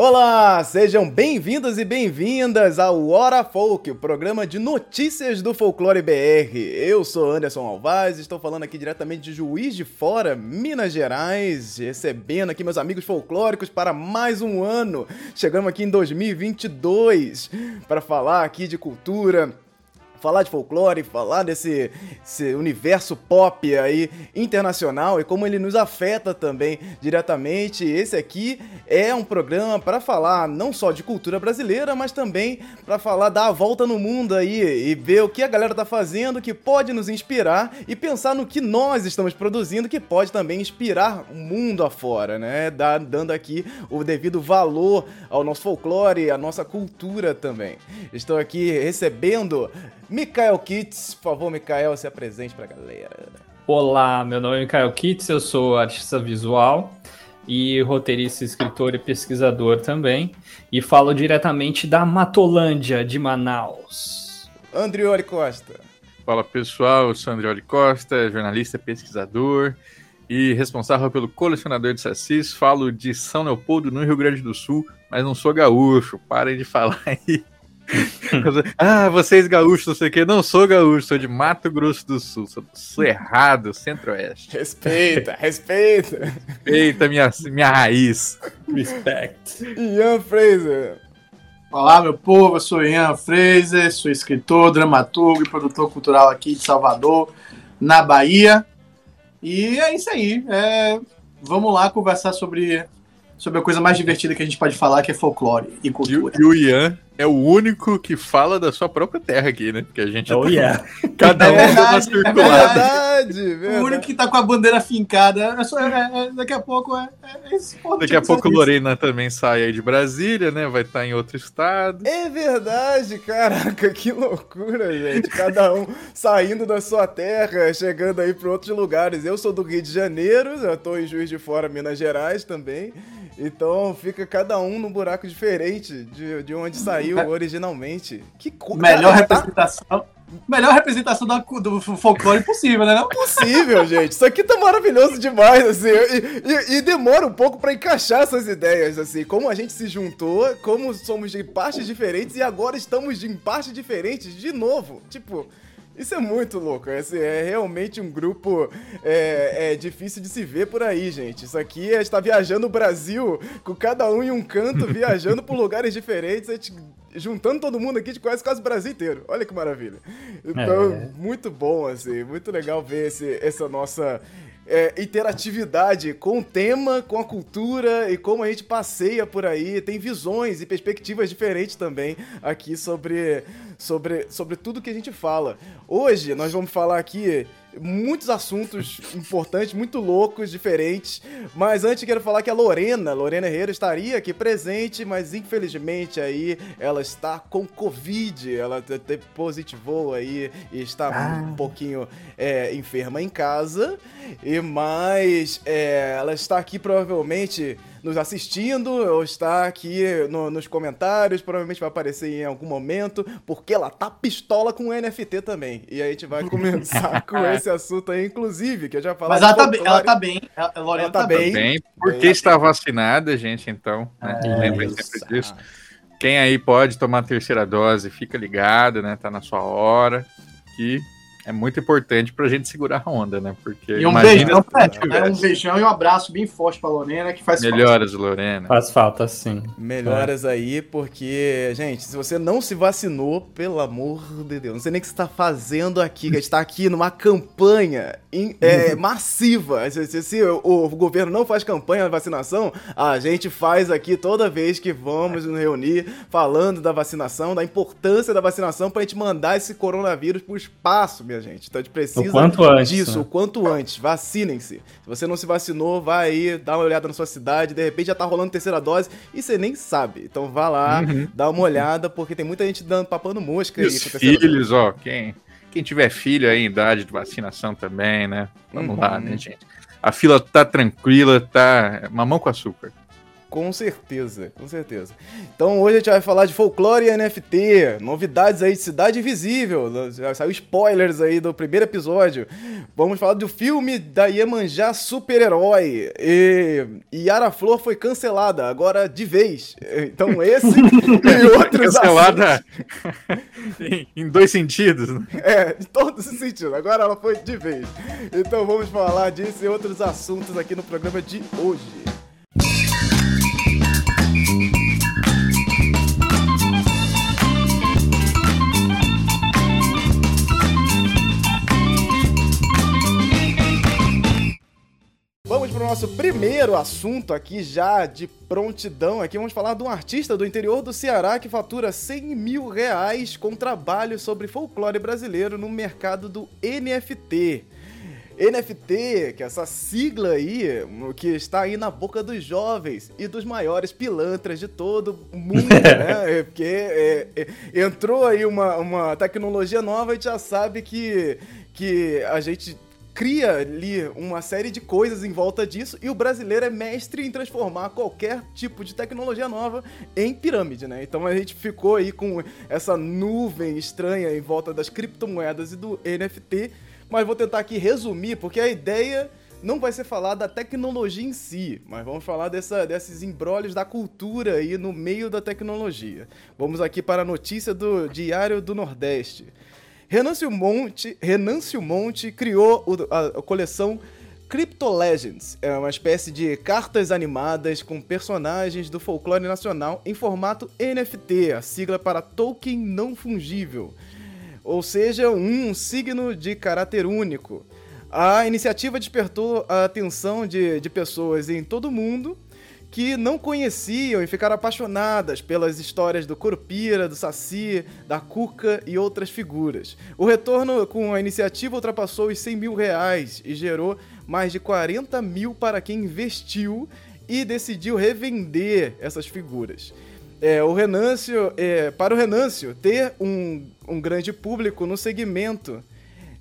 Olá, sejam bem-vindos e bem-vindas ao Hora Folk, o programa de notícias do Folclore BR. Eu sou Anderson Alvaz, estou falando aqui diretamente de Juiz de Fora, Minas Gerais, recebendo aqui meus amigos folclóricos para mais um ano. Chegamos aqui em 2022 para falar aqui de cultura, falar de folclore, falar desse universo pop aí internacional e como ele nos afeta também diretamente. Esse aqui é um programa para falar não só de cultura brasileira, mas também para falar dar a volta no mundo aí e ver o que a galera tá fazendo que pode nos inspirar e pensar no que nós estamos produzindo que pode também inspirar o mundo afora, né? Dando aqui o devido valor ao nosso folclore, à nossa cultura também. Estou aqui recebendo Mikael Kitts, por favor, Mikael, se apresente pra galera. Olá, meu nome é Mikael Kitts, eu sou artista visual e roteirista, escritor e pesquisador também, e falo diretamente da Matolândia de Manaus. Andrioli Costa. Fala pessoal, eu sou Andrioli Costa, jornalista, pesquisador e responsável pelo colecionador de sacis. Falo de São Leopoldo, no Rio Grande do Sul, mas não sou gaúcho. Parem de falar aí ah, vocês gaúchos, não sei o que. Não sou gaúcho, sou de Mato Grosso do Sul. Sou, sou errado, centro-oeste. Respeita, respeita. Respeita minha, minha raiz. Respect. Ian Fraser. Olá, meu povo, eu sou Ian Fraser, sou escritor, dramaturgo e produtor cultural aqui de Salvador, na Bahia. E é isso aí. É... Vamos lá conversar sobre, sobre a coisa mais divertida que a gente pode falar, que é folclore e cultura. E o Ian é o único que fala da sua própria terra aqui, né? Porque a gente oh, tá... yeah. cada um é verdade, uma circulada. É verdade, verdade, O único que tá com a bandeira fincada. É só, é, é, daqui a pouco é, é Daqui a pouco Lorena também sai aí de Brasília, né? Vai estar tá em outro estado. É verdade, caraca, que loucura, gente. Cada um saindo da sua terra, chegando aí para outros lugares. Eu sou do Rio de Janeiro, eu tô em Juiz de Fora, Minas Gerais também. Então fica cada um num buraco diferente de, de onde saiu originalmente. Que coisa. Melhor tá? representação. Melhor representação do, do folclore possível, né? Não? Possível, gente. Isso aqui tá maravilhoso demais, assim. E, e, e demora um pouco para encaixar essas ideias, assim. Como a gente se juntou, como somos de partes diferentes e agora estamos em partes diferentes de novo. Tipo, isso é muito louco. Esse é realmente um grupo é, é, difícil de se ver por aí, gente. Isso aqui é estar viajando o Brasil com cada um em um canto, viajando por lugares diferentes, a gente, juntando todo mundo aqui, de quase quase o Brasil inteiro. Olha que maravilha. Então, é. muito bom, assim, muito legal ver esse, essa nossa é, interatividade com o tema, com a cultura e como a gente passeia por aí. Tem visões e perspectivas diferentes também aqui sobre, sobre, sobre tudo que a gente fala. Hoje nós vamos falar aqui muitos assuntos importantes, muito loucos, diferentes. Mas antes quero falar que a Lorena, Lorena Herrera, estaria aqui presente, mas infelizmente aí ela está com Covid. Ela positivou aí e está ah. um pouquinho é, enferma em casa. E mais, é, ela está aqui provavelmente nos assistindo ou está aqui no, nos comentários, provavelmente vai aparecer em algum momento, porque ela tá pistola com o NFT também. E aí a gente vai começar com esse assunto aí, inclusive, que eu já falei. Mas ela tá, bem, ela tá bem, ela, ela tá, tá bem. bem. Porque está vacinada, gente, então, né? É, Lembrem sempre disso. Quem aí pode tomar a terceira dose, fica ligado, né? Tá na sua hora. Que é muito importante pra gente segurar a onda, né? Porque e um beijão, é, um beijão e um abraço bem forte pra Lorena, que faz Melhoras, falta. Lorena. Faz falta, sim. Melhoras é. aí, porque, gente, se você não se vacinou, pelo amor de Deus, não sei nem o que você tá fazendo aqui, que a gente tá aqui numa campanha in, é, massiva. Se, se, se o, o, governo não faz campanha de vacinação, a gente faz aqui toda vez que vamos nos reunir falando da vacinação, da importância da vacinação pra gente mandar esse coronavírus pro espaço, minha gente. Então a gente precisa o quanto antes, disso, né? o quanto antes. Vacinem-se. Se você não se vacinou, vai aí, dá uma olhada na sua cidade, de repente já tá rolando terceira dose e você nem sabe. Então vá lá, uhum. dá uma olhada, porque tem muita gente dando papando mosca e aí. Os filhos, ó, quem, quem tiver filho aí em idade de vacinação também, né? Vamos uhum. lá, né, gente? A fila tá tranquila, tá mamão com açúcar. Com certeza, com certeza. Então hoje a gente vai falar de folclore e NFT, novidades aí de Cidade Invisível, já saiu spoilers aí do primeiro episódio. Vamos falar do filme da Iemanjá Super-Herói. E Yara Flor foi cancelada, agora de vez. Então esse e outros Cancelada em dois sentidos. Né? É, em todos os sentidos. Agora ela foi de vez. Então vamos falar disso e outros assuntos aqui no programa de hoje. Nosso primeiro assunto aqui, já de prontidão. Aqui vamos falar de um artista do interior do Ceará que fatura 100 mil reais com trabalho sobre folclore brasileiro no mercado do NFT. NFT, que é essa sigla aí, que está aí na boca dos jovens e dos maiores pilantras de todo o mundo, né? Porque é, é, entrou aí uma, uma tecnologia nova e já sabe que, que a gente cria ali uma série de coisas em volta disso e o brasileiro é mestre em transformar qualquer tipo de tecnologia nova em pirâmide, né? Então a gente ficou aí com essa nuvem estranha em volta das criptomoedas e do NFT, mas vou tentar aqui resumir porque a ideia não vai ser falar da tecnologia em si, mas vamos falar dessa, desses embrólios da cultura aí no meio da tecnologia. Vamos aqui para a notícia do Diário do Nordeste. Renâncio Monte, Renâncio Monte criou a, coleção Crypto Legends. É uma espécie de cartas animadas com personagens do folclore nacional em formato NFT, a sigla para token não fungível. Ou seja, um signo de caráter único. A iniciativa despertou a atenção de, de pessoas em todo o mundo que não conheciam e ficaram apaixonadas pelas histórias do Curupira, do Saci, da Cuca e outras figuras. O retorno com a iniciativa ultrapassou os 100 mil reais e gerou mais de 40 mil para quem investiu e decidiu revender essas figuras. É, o Renâncio, é, para o Renâncio, ter um, um grande público no segmento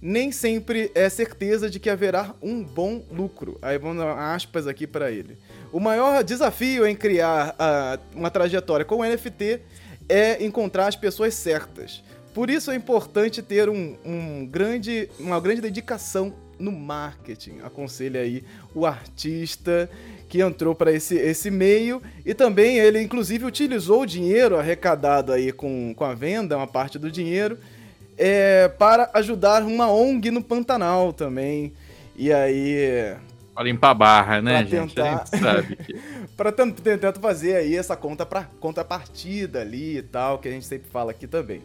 nem sempre é certeza de que haverá um bom lucro. Aí vamos dar aspas aqui para ele. O maior desafio em criar uh, uma trajetória com o NFT é encontrar as pessoas certas. Por isso é importante ter um, um grande, uma grande dedicação no marketing. Aconselha aí o artista que entrou para esse, esse meio e também ele inclusive utilizou o dinheiro arrecadado aí com, com a venda, uma parte do dinheiro, é, para ajudar uma ONG no Pantanal também. E aí Pra limpar a barra, né, pra gente? Tentar... A gente sabe que... pra tentar fazer aí essa conta pra contrapartida ali e tal, que a gente sempre fala aqui também.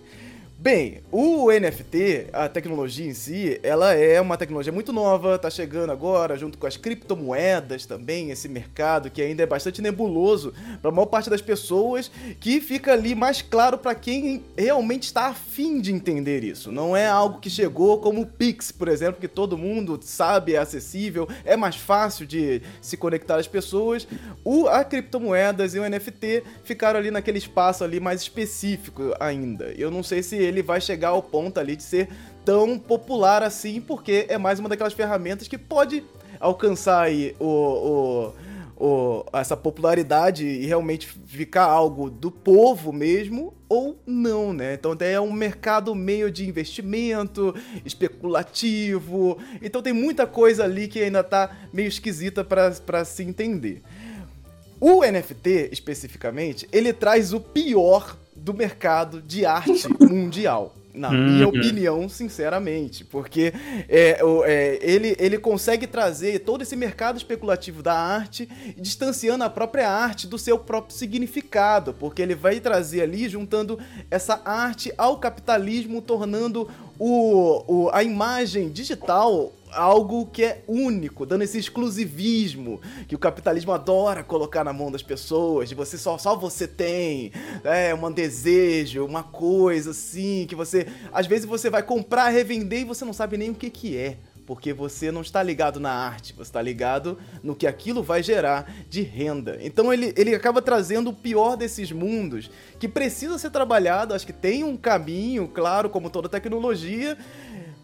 Bem, o NFT, a tecnologia em si, ela é uma tecnologia muito nova, tá chegando agora, junto com as criptomoedas também, esse mercado que ainda é bastante nebuloso para a maior parte das pessoas, que fica ali mais claro para quem realmente está afim de entender isso. Não é algo que chegou como o Pix, por exemplo, que todo mundo sabe, é acessível, é mais fácil de se conectar às pessoas. O, a criptomoedas e o NFT ficaram ali naquele espaço ali mais específico ainda. Eu não sei se ele vai chegar ao ponto ali de ser tão popular assim, porque é mais uma daquelas ferramentas que pode alcançar aí o, o, o, essa popularidade e realmente ficar algo do povo mesmo, ou não, né? Então é um mercado meio de investimento, especulativo, então tem muita coisa ali que ainda tá meio esquisita para se entender. O NFT, especificamente, ele traz o pior do mercado de arte mundial. Na uhum. minha opinião, sinceramente, porque é, é, ele, ele consegue trazer todo esse mercado especulativo da arte, distanciando a própria arte do seu próprio significado, porque ele vai trazer ali, juntando essa arte ao capitalismo, tornando o, o, a imagem digital algo que é único, dando esse exclusivismo que o capitalismo adora colocar na mão das pessoas, de você só, só você tem, é um desejo, uma coisa assim, que você às vezes você vai comprar, revender e você não sabe nem o que que é. Porque você não está ligado na arte, você está ligado no que aquilo vai gerar de renda. Então ele, ele acaba trazendo o pior desses mundos, que precisa ser trabalhado, acho que tem um caminho, claro, como toda tecnologia,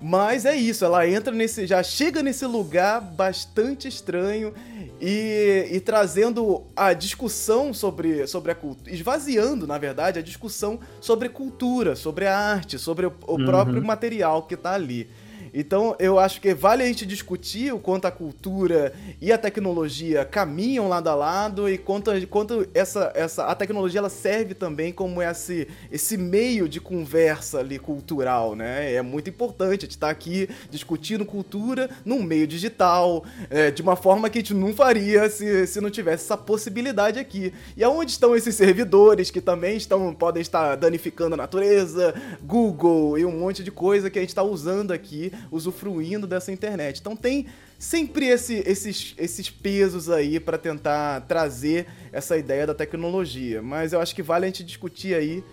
Mas é isso, ela entra nesse. já chega nesse lugar bastante estranho e, e trazendo a discussão sobre, sobre a cultura. esvaziando, na verdade, a discussão sobre cultura, sobre a arte, sobre o, o uhum. próprio material que tá ali. Então eu acho que vale a gente discutir o quanto a cultura e a tecnologia caminham lado a lado e quanto, quanto essa, essa, a tecnologia ela serve também como esse, esse meio de conversa ali cultural, né? É muito importante a gente estar tá aqui discutindo cultura num meio digital, é, de uma forma que a gente não faria se, se não tivesse essa possibilidade aqui. E aonde estão esses servidores que também estão podem estar danificando a natureza, Google e um monte de coisa que a gente está usando aqui usufruindo dessa internet. Então tem sempre esse, esses, esses pesos aí para tentar trazer essa ideia da tecnologia. Mas eu acho que vale a gente discutir aí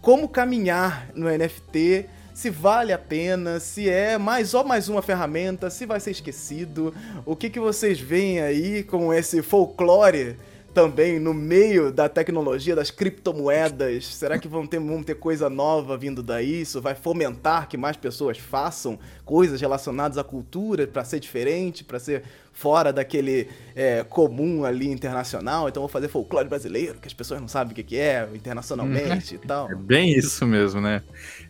como caminhar no NFT, se vale a pena, se é mais ou mais uma ferramenta, se vai ser esquecido. O que, que vocês veem aí com esse folclore também no meio da tecnologia das criptomoedas? Será que vão ter, vão ter coisa nova vindo daí? Isso vai fomentar que mais pessoas façam coisas relacionadas à cultura para ser diferente, para ser fora daquele é, comum ali internacional? Então vou fazer folclore brasileiro, que as pessoas não sabem o que é internacionalmente e tal. É bem isso mesmo, né?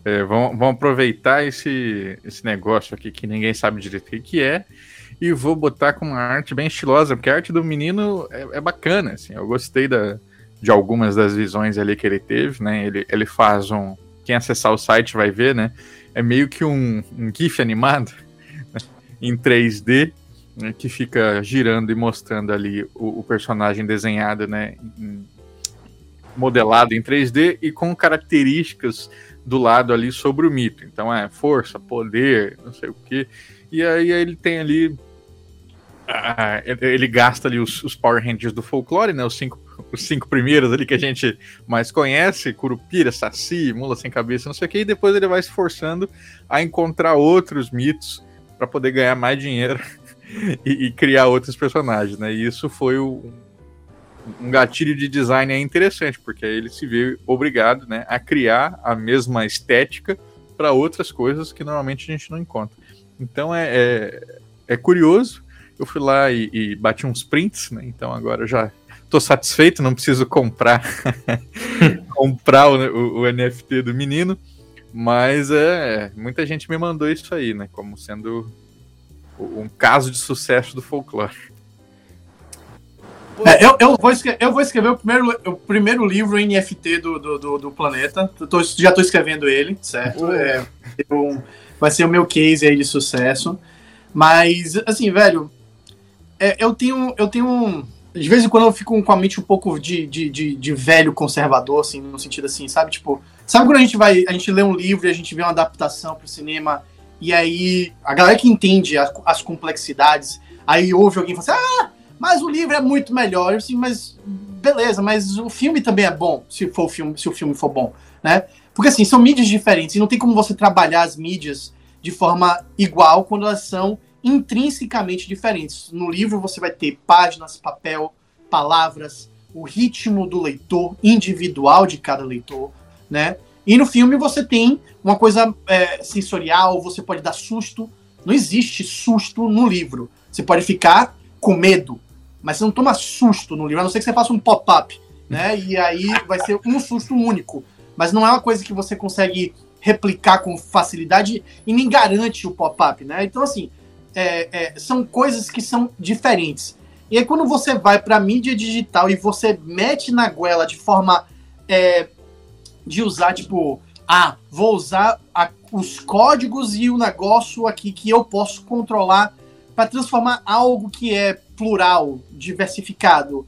É, vão, vão aproveitar esse, esse negócio aqui que ninguém sabe direito o que é e vou botar com uma arte bem estilosa, porque a arte do menino é, é bacana, assim, eu gostei da, de algumas das visões ali que ele teve, né, ele, ele faz um, quem acessar o site vai ver, né, é meio que um, um GIF animado, né, em 3D, né, que fica girando e mostrando ali o, o personagem desenhado, né, em, modelado em 3D e com características do lado ali sobre o mito. Então é força, poder, não sei o que. E aí ele tem ali ah, ele gasta ali os, os, Power Rangers do folclore, né? Os cinco, os cinco primeiros ali que a gente mais conhece: Curupira, Saci, Mula Sem Cabeça, não sei o que, e depois ele vai se forçando a encontrar outros mitos para poder ganhar mais dinheiro e, e, criar outros personagens, né? E isso foi o, um gatilho de design interessante, porque aí ele se vê obrigado né, a criar a mesma estética para outras coisas que normalmente a gente não encontra. Então é, é, é curioso eu fui lá e, e bati uns prints, né? Então agora eu já tô satisfeito, não preciso comprar comprar o, o, o, NFT do menino. Mas é, muita gente me mandou isso aí, né? Como sendo um caso de sucesso do folclore. É, eu, eu, vou escrever, eu vou escrever o primeiro, o primeiro livro NFT do, do, do, do planeta. Tô, já estou escrevendo ele, certo? É, vai ser o meu case aí de sucesso. Mas, assim, velho, é, eu tenho. Eu tenho. De vez em quando eu fico com a mente um pouco de, de, de, de, velho conservador, assim, no sentido assim, sabe? Tipo, sabe quando a gente vai. A gente lê um livro e a gente vê uma adaptação pro cinema, e aí a galera que entende as, as complexidades, aí ouve alguém falar assim, ah, mas o livro é muito melhor. Eu, assim, mas beleza, mas o filme também é bom, se for o filme, se o filme for bom, né? Porque assim, são mídias diferentes, e não tem como você trabalhar as mídias de forma igual quando elas são intrinsecamente diferentes. No livro você vai ter páginas, papel, palavras, o ritmo do leitor, individual de cada leitor, né? E no filme você tem uma coisa é, sensorial, você pode dar susto. Não existe susto no livro. Você pode ficar com medo, mas você não toma susto no livro, a não ser que você faça um pop-up, né? E aí vai ser um susto único. Mas não é uma coisa que você consegue replicar com facilidade e nem garante o pop-up, né? Então, assim, é, é, são coisas que são diferentes. E aí, quando você vai para mídia digital e você mete na goela de forma é, de usar, tipo, ah, vou usar a, os códigos e o negócio aqui que eu posso controlar para transformar algo que é plural, diversificado,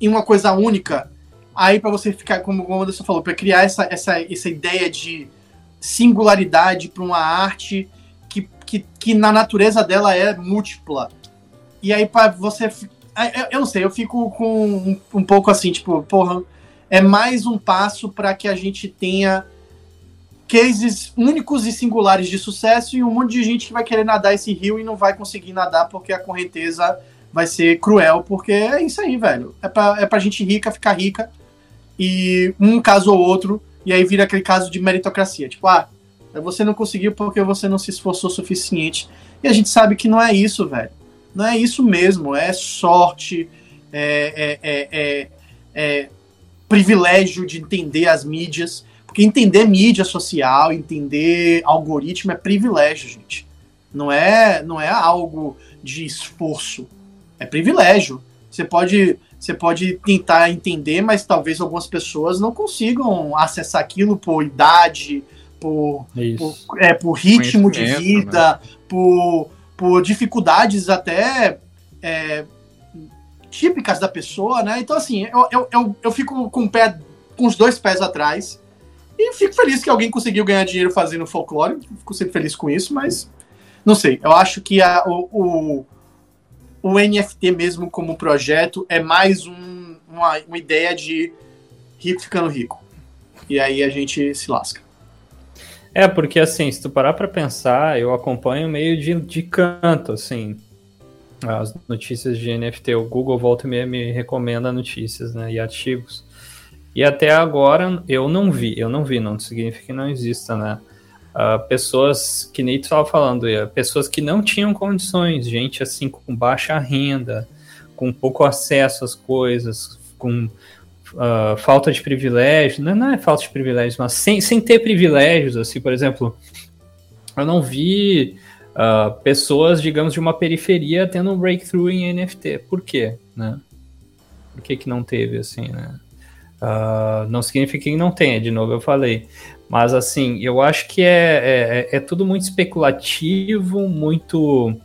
em uma coisa única. Aí, para você ficar, como o Anderson falou, para criar essa, essa, essa ideia de singularidade para uma arte que, que, na natureza dela é múltipla. E aí, para você. Eu não sei, eu fico com um, um pouco assim, tipo, porra, é mais um passo para que a gente tenha cases únicos e singulares de sucesso e um monte de gente que vai querer nadar esse rio e não vai conseguir nadar porque a correnteza vai ser cruel, porque é isso aí, velho. É pra, é pra gente rica ficar rica e um caso ou outro, e aí vira aquele caso de meritocracia. Tipo, ah, Você não conseguiu porque você não se esforçou o suficiente. E a gente sabe que não é isso, velho. Não é isso mesmo. É sorte, é, é, é, é, é privilégio de entender as mídias. Porque entender mídia social, entender algoritmo é privilégio, gente. Não é, não é algo de esforço. É privilégio. Você pode, você pode tentar entender, mas talvez algumas pessoas não consigam acessar aquilo por idade, por, por, é, por ritmo de vida, né? por, por dificuldades até é, típicas da pessoa, né? Então, assim, eu, eu, eu, eu fico com, o pé, com os dois pés atrás e fico feliz que alguém conseguiu ganhar dinheiro fazendo folclore. Fico sempre feliz com isso, mas não sei. Eu acho que a, o, o, o NFT mesmo como projeto é mais um, uma, uma ideia de rico ficando rico. E aí a gente se lasca. É, porque assim, se tu parar pra pensar, eu acompanho meio de, de canto, assim, as notícias de NFT. O Google volta e meia me recomenda notícias, né, e artigos. E até agora eu não vi, eu não vi, não significa que não exista, né? Uh, pessoas que nem tu estava falando, pessoas que não tinham condições, gente assim com baixa renda, com pouco acesso às coisas, com uh, falta de privilégio, não, não, é falta de privilégios, mas sem, sem ter privilégios, assim, por exemplo, eu não vi uh, pessoas, digamos, de uma periferia tendo um breakthrough em NFT. Por quê, né? Por que que não teve, assim, né? Uh, não significa que não tenha, de novo eu falei. Mas, assim, eu acho que é, é, é tudo muito especulativo, muito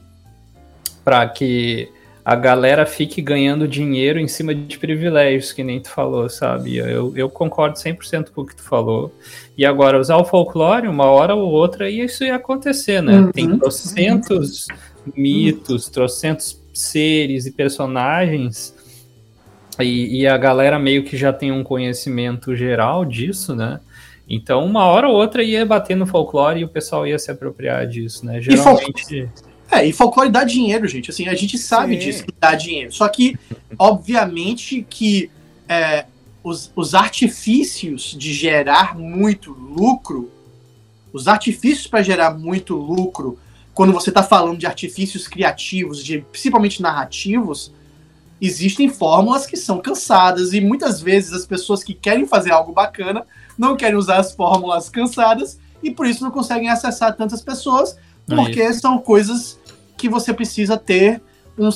para que a galera fique ganhando dinheiro em cima de privilégios, que nem tu falou, sabe? Eu, eu concordo 100% com o que tu falou. E agora, usar o folclore, uma hora ou outra, e isso ia acontecer, né? Uhum. Tem trocentos uhum. mitos, trocentos seres e personagens, e, e a galera meio que já tem um conhecimento geral disso, né? Então, uma hora ou outra ia bater no folclore e o pessoal ia se apropriar disso, né? Geralmente. É, e folclore dá dinheiro, gente. Assim, a gente sabe Sim. disso que dá dinheiro. Só que, obviamente, que é, os, os artifícios de gerar muito lucro, os artifícios para gerar muito lucro, quando você está falando de artifícios criativos, de principalmente narrativos, existem fórmulas que são cansadas e muitas vezes as pessoas que querem fazer algo bacana não querem usar as fórmulas cansadas e por isso não conseguem acessar tantas pessoas porque é são coisas que você precisa ter um,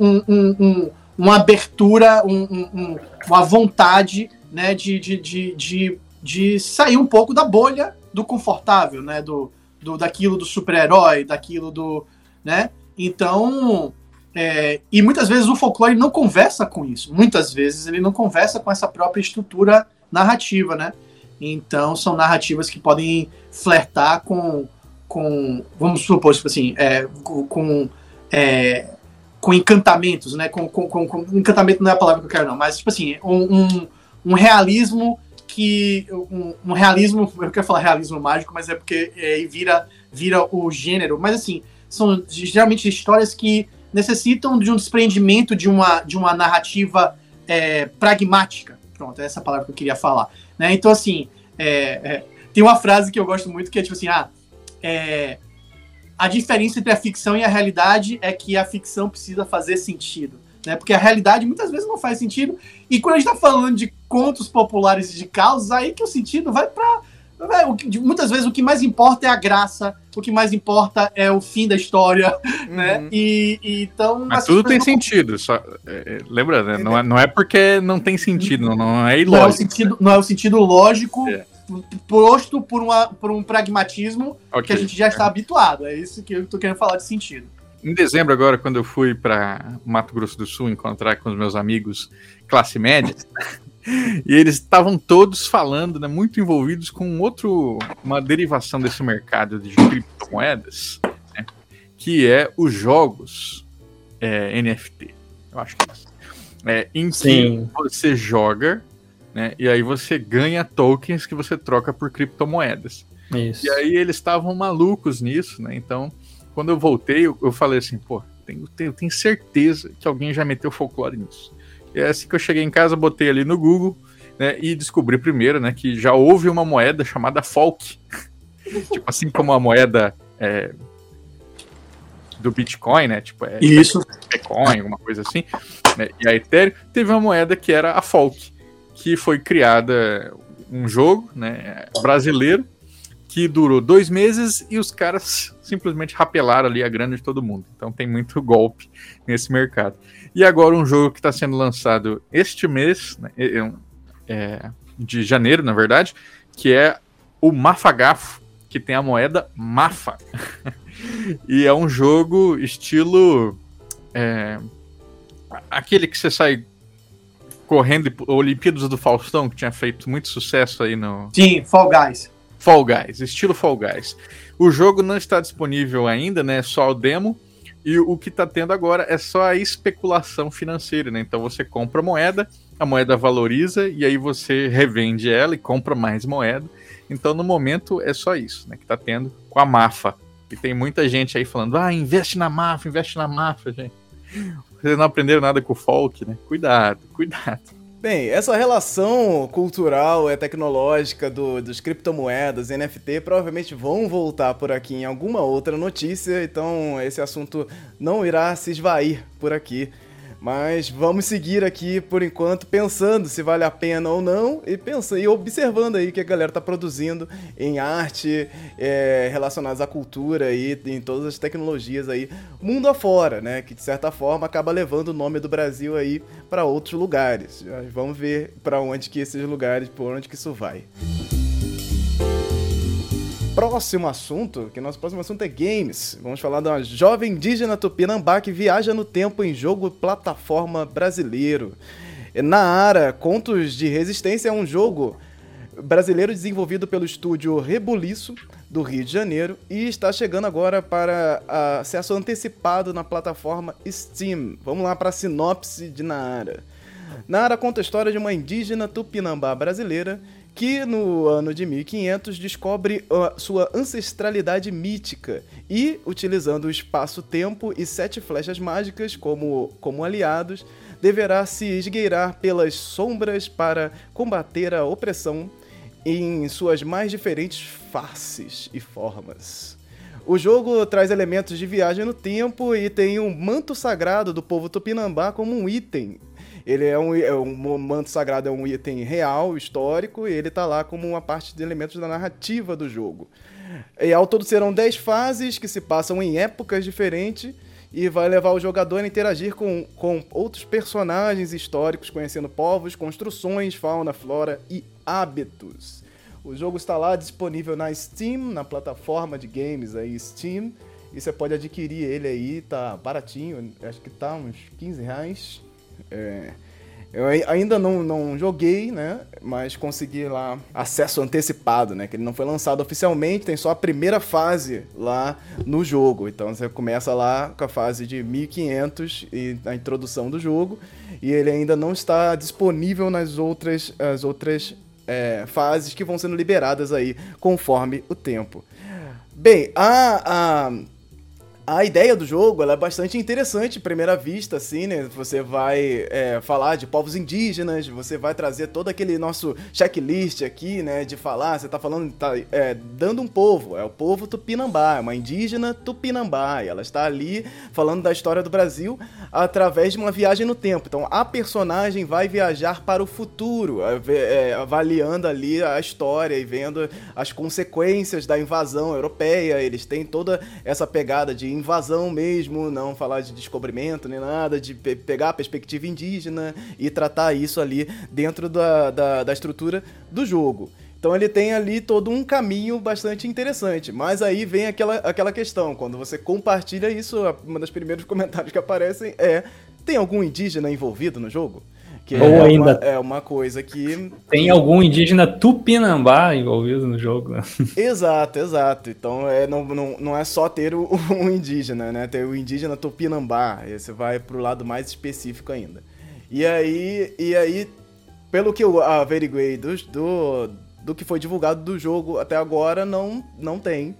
um, um, uma abertura, uma vontade né, de, de, de, de, de sair um pouco da bolha do confortável, né, do, do daquilo do super-herói, daquilo do. Né? Então. É, e muitas vezes o folclore não conversa com isso. Muitas vezes ele não conversa com essa própria estrutura narrativa, né? Então são narrativas que podem flertar com, com vamos supor, tipo assim, é, com, é, com encantamentos, né? Com, com, com, com, encantamento não é a palavra que eu quero, não, mas tipo assim, um, um, um realismo que. Um, um, realismo, eu quero falar realismo mágico, mas é porque é, vira, vira o gênero. Mas assim, são geralmente histórias que necessitam de um desprendimento de uma, de uma narrativa é, pragmática. Pronto, é essa palavra que eu queria falar. Né? Então, assim, é, é, tem uma frase que eu gosto muito que é tipo assim: ah, é, a diferença entre a ficção e a realidade é que a ficção precisa fazer sentido. Né? Porque a realidade muitas vezes não faz sentido. E quando a gente está falando de contos populares de causas, aí que o sentido vai para. Muitas vezes o que mais importa é a graça, o que mais importa é o fim da história, uhum. né? E, e, então. Mas tudo tem não... sentido. Só, é, lembra, né? Não é, não é porque não tem sentido, não, não é ilógico. Não é o sentido, né? não é o sentido lógico. É posto por, uma, por um pragmatismo okay. que a gente já está habituado. É isso que eu estou querendo falar de sentido. Em dezembro, agora, quando eu fui para Mato Grosso do Sul encontrar com os meus amigos classe média, e eles estavam todos falando, né, muito envolvidos com outro, uma derivação desse mercado de criptomoedas, né, que é os jogos é, NFT. Eu acho que é isso. É, em Sim. que você joga né? E aí você ganha tokens que você troca por criptomoedas. Isso. E aí eles estavam malucos nisso, né? Então, quando eu voltei, eu, eu falei assim, pô, tenho, tenho, tenho, certeza que alguém já meteu folclore nisso. E é assim que eu cheguei em casa, botei ali no Google, né? E descobri primeiro, né, que já houve uma moeda chamada Folk. tipo assim como a moeda é, do Bitcoin, né? Tipo, é Isso. Bitcoin, alguma coisa assim. Né? E a Ethereum teve uma moeda que era a Folk, que foi criada um jogo, né, brasileiro, que durou dois meses e os caras simplesmente rapelaram ali a grana de todo mundo. Então tem muito golpe nesse mercado. E agora um jogo que está sendo lançado este mês, né, é, é, de janeiro, na verdade, que é o Mafagafo, que tem a moeda Mafa. e é um jogo estilo. É, aquele que você sai correndo, Olimpíadas do Faustão, que tinha feito muito sucesso aí no. Sim, Fall Guys. Fall Guys, estilo Fall Guys. O jogo não está disponível ainda, né? Só o demo. E o que está tendo agora é só a especulação financeira, né? Então você compra moeda, a moeda valoriza e aí você revende ela e compra mais moeda. Então no momento é só isso, né? Que está tendo com a Mafa. E tem muita gente aí falando, ah, investe na Mafa, investe na Mafa, gente. Vocês não aprenderam nada com o Folk, né? Cuidado, cuidado. Bem, essa relação cultural e tecnológica do, dos criptomoedas, NFT, provavelmente vão voltar por aqui em alguma outra notícia, então esse assunto não irá se esvair por aqui. Mas vamos seguir aqui por enquanto pensando se vale a pena ou não e pensando e observando aí o que a galera tá produzindo em arte é, relacionadas à cultura e em todas as tecnologias aí mundo afora, né? Que de certa forma acaba levando o nome do Brasil aí para outros lugares. Vamos ver para onde que esses lugares, por onde que isso vai próximo assunto, que nosso próximo assunto é games. Vamos falar de uma jovem indígena tupinambá que viaja no tempo em jogo plataforma brasileiro. Naara, Contos de Resistência é um jogo brasileiro desenvolvido pelo estúdio Rebuliço, do Rio de Janeiro, e está chegando agora para acesso antecipado na plataforma Steam. Vamos lá para a sinopse de Naara. Naara conta a história de uma indígena tupinambá brasileira que no ano de 1500 descobre uh, sua ancestralidade mítica e, utilizando o espaço-tempo e sete flechas mágicas como, como aliados, deverá se esgueirar pelas sombras para combater a opressão em suas mais diferentes faces e formas. O jogo traz elementos de viagem no tempo e tem um manto sagrado do povo tupinambá como um item ele é um, é um manto sagrado, é um item real, histórico, e ele tá lá como uma parte de elementos da narrativa do jogo. E ao todo serão 10 fases que se passam em épocas diferentes e vai levar o jogador a interagir com, com outros personagens históricos, conhecendo povos, construções, fauna, flora e hábitos. O jogo está lá disponível na Steam, na plataforma de games aí Steam, e você pode adquirir ele aí, tá baratinho, acho que tá uns 15 reais. É, eu ainda não, não joguei, né? Mas consegui lá acesso antecipado, né? Que ele não foi lançado oficialmente, tem só a primeira fase lá no jogo. Então você começa lá com a fase de 1500 e a introdução do jogo. E ele ainda não está disponível nas outras, as outras é, fases que vão sendo liberadas aí conforme o tempo. Bem, a, a a ideia do jogo é bastante interessante, à primeira vista, assim, né? Você vai é, falar de povos indígenas, você vai trazer todo aquele nosso checklist aqui, né? De falar, você tá falando, tá é, dando um povo, é o povo Tupinambá, é uma indígena Tupinambá, e ela está ali falando da história do Brasil através de uma viagem no tempo. Então, a personagem vai viajar para o futuro, é, avaliando ali a história e vendo as consequências da invasão europeia. Eles têm toda essa pegada de invasão mesmo, não falar de descobrimento nem nada, de pe pegar a perspectiva indígena e tratar isso ali dentro da, da, da estrutura do jogo. Então ele tem ali todo um caminho bastante interessante. Mas aí vem aquela, aquela questão, quando você compartilha isso, uma das primeiros comentários que aparecem é: tem algum indígena envolvido no jogo? Que Ou é ainda uma, é uma coisa que. Tem algum indígena tupinambá envolvido no jogo, né? Exato, exato. Então é, não, não, não é só ter o, o indígena, né? Ter o indígena tupinambá. Você vai pro lado mais específico ainda. E aí, e aí pelo que eu averiguei do, do, do que foi divulgado do jogo até agora, não, não tem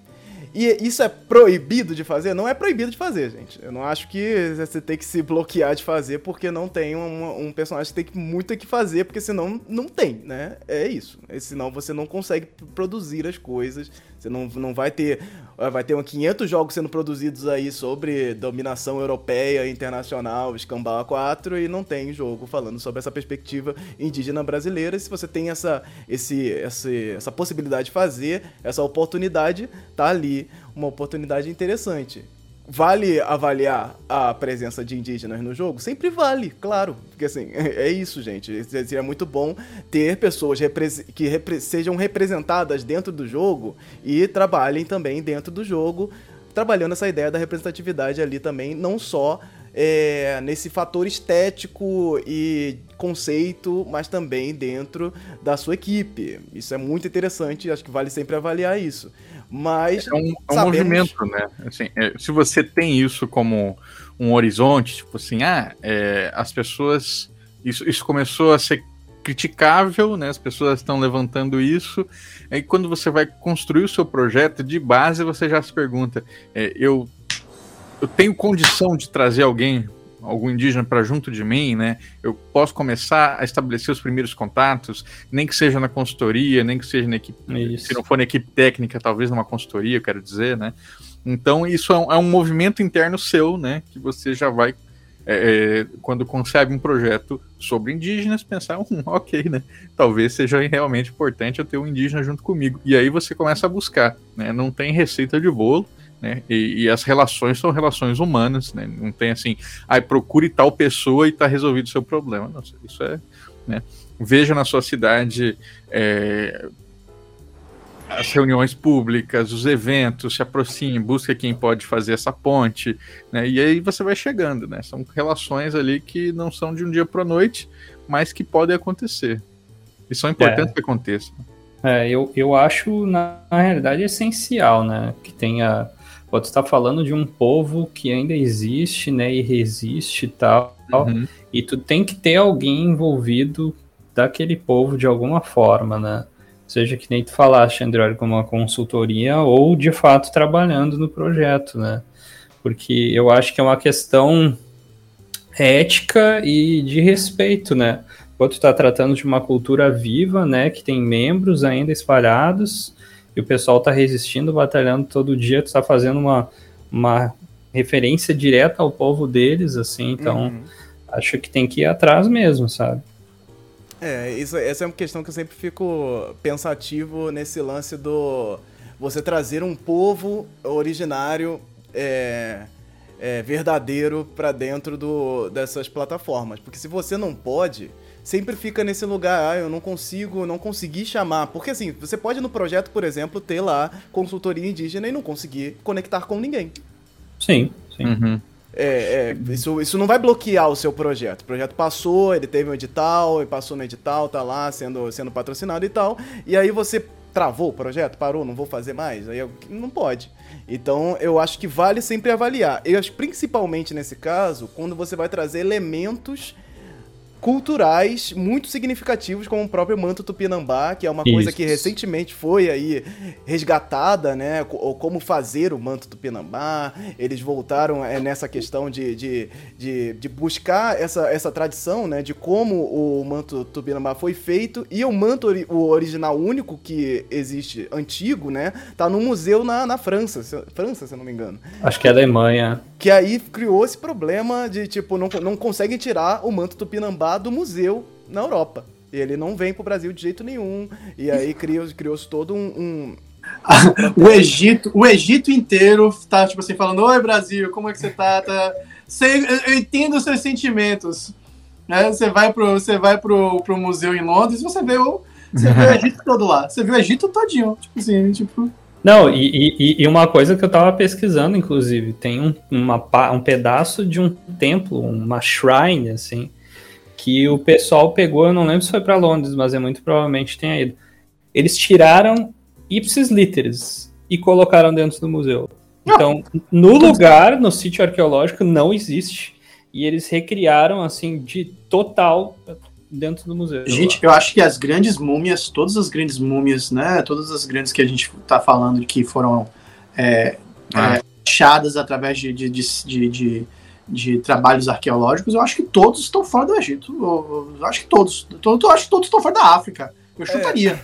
e isso é proibido de fazer? Não é proibido de fazer, gente. Eu não acho que você tem que se bloquear de fazer porque não tem um, um personagem que tem muito que fazer, porque senão não tem, né? É isso. E senão você não consegue produzir as coisas, Você não, não vai ter vai ter uns 500 jogos sendo produzidos aí sobre dominação europeia, internacional, escambau 4 e não tem jogo falando sobre essa perspectiva indígena brasileira. Se você tem essa, esse, esse, essa possibilidade de fazer, essa oportunidade, tá ali uma oportunidade interessante. Vale avaliar a presença de indígenas no jogo? Sempre vale, claro. Porque assim, é isso, gente. Seria muito bom ter pessoas que repre sejam representadas dentro do jogo e trabalhem também dentro do jogo, trabalhando essa ideia da representatividade ali também, não só é, nesse fator estético e conceito, mas também dentro da sua equipe. Isso é muito interessante, acho que vale sempre avaliar isso. Mas. É um, é um sabemos... movimento, né? Assim, é, se você tem isso como um horizonte, tipo assim, ah, é, as pessoas. Isso, isso começou a ser criticável, né? As pessoas estão levantando isso. Aí quando você vai construir o seu projeto de base, você já se pergunta: é, eu, eu tenho condição de trazer alguém algum indígena para junto de mim, né? Eu posso começar a estabelecer os primeiros contatos, nem que seja na consultoria, nem que seja na equipe, isso. se não for na equipe técnica, talvez numa consultoria, eu quero dizer, né? Então isso é um, é um movimento interno seu, né? Que você já vai é, é quando concebe um projeto sobre indígenas, pensar, hum, ok, né? Talvez seja realmente importante eu ter um indígena junto comigo. E aí você começa a buscar, né? Não tem receita de bolo, né? E, e, as relações são relações humanas, né? Não tem assim, ai, procure tal pessoa e está resolvido o seu problema. Não, isso é, né? Veja na sua cidade é, as reuniões públicas, os eventos, se aproxime, busque quem pode fazer essa ponte, né? E aí você vai chegando, né? São relações ali que não são de um dia para noite, mas que podem acontecer. E são importantes é. que aconteçam. É, eu, eu acho, na, na realidade, essencial, né? Que tenha Pode estar falando de um povo que ainda existe, né, e resiste e tal, uhum. e tu tem que ter alguém envolvido daquele povo de alguma forma, né? Seja que nem tu falaste, André, como uma consultoria ou de fato trabalhando no projeto, né? Porque eu acho que é uma questão ética e de respeito, né? Quando tu está tratando de uma cultura viva, né, que tem membros ainda espalhados, e o pessoal tá resistindo, batalhando todo dia, tu tá fazendo uma, uma referência direta ao povo deles, assim, então uhum. acho que tem que ir atrás mesmo, sabe? É, isso, essa é uma questão que eu sempre fico pensativo nesse lance do você trazer um povo originário é, é, verdadeiro para dentro do, dessas plataformas. Porque se você não pode, sempre fica nesse lugar, ah, eu não consigo, não consegui chamar. Porque assim, você pode no projeto, por exemplo, ter lá consultoria indígena e não conseguir conectar com ninguém. Sim, sim. Uhum. É, é, isso, isso não vai bloquear o seu projeto. O projeto passou, ele teve um edital, ele passou no edital, tá lá sendo, sendo patrocinado e tal. E aí você travou o projeto, parou, não vou fazer mais. Aí não pode. Então eu acho que vale sempre avaliar. Eu acho principalmente nesse caso, quando você vai trazer elementos culturais muito significativos, como o próprio manto tupinambá, que é uma Isso. coisa que recentemente foi aí resgatada, né? Ou como fazer o manto tupinambá. Eles voltaram é, nessa questão de, de, de, de, buscar essa, essa tradição, né? De como o manto tupinambá foi feito. E o manto o original único que existe, antigo, né? Tá no museu na, na França, França, se eu não me engano. Acho que é Alemanha. Que aí criou esse problema de, tipo, não, não conseguem tirar o manto tupinambá do museu na Europa. E ele não vem pro Brasil de jeito nenhum. E aí criou-se criou todo um, um... o Egito, o Egito inteiro tá tipo assim falando: "Oi Brasil, como é que você tá?" tá... Você, eu entendo os seus sentimentos. Né? Você vai pro você vai pro, pro museu em Londres, você vê o você vê o Egito todo lá. Você vê o Egito todinho, tipo assim, tipo não, e, e, e, uma coisa que eu tava pesquisando, inclusive, tem um, uma, um pedaço de um templo, uma shrine, assim, que o pessoal pegou, eu não lembro se foi para Londres, mas é muito provavelmente tenha ido. Eles tiraram ipsis literis e colocaram dentro do museu. Então, no lugar, no sítio arqueológico, não existe. E eles recriaram, assim, de total dentro do museu. Gente, eu acho que as grandes múmias, todas as grandes múmias, né? Todas as grandes que a gente tá falando que foram é, ah. é, achadas através de, de, de, de de trabalhos arqueológicos, eu acho que todos estão fora do Egito. Eu, eu acho que todos. Eu, eu acho que todos estão fora da África. Eu chutaria.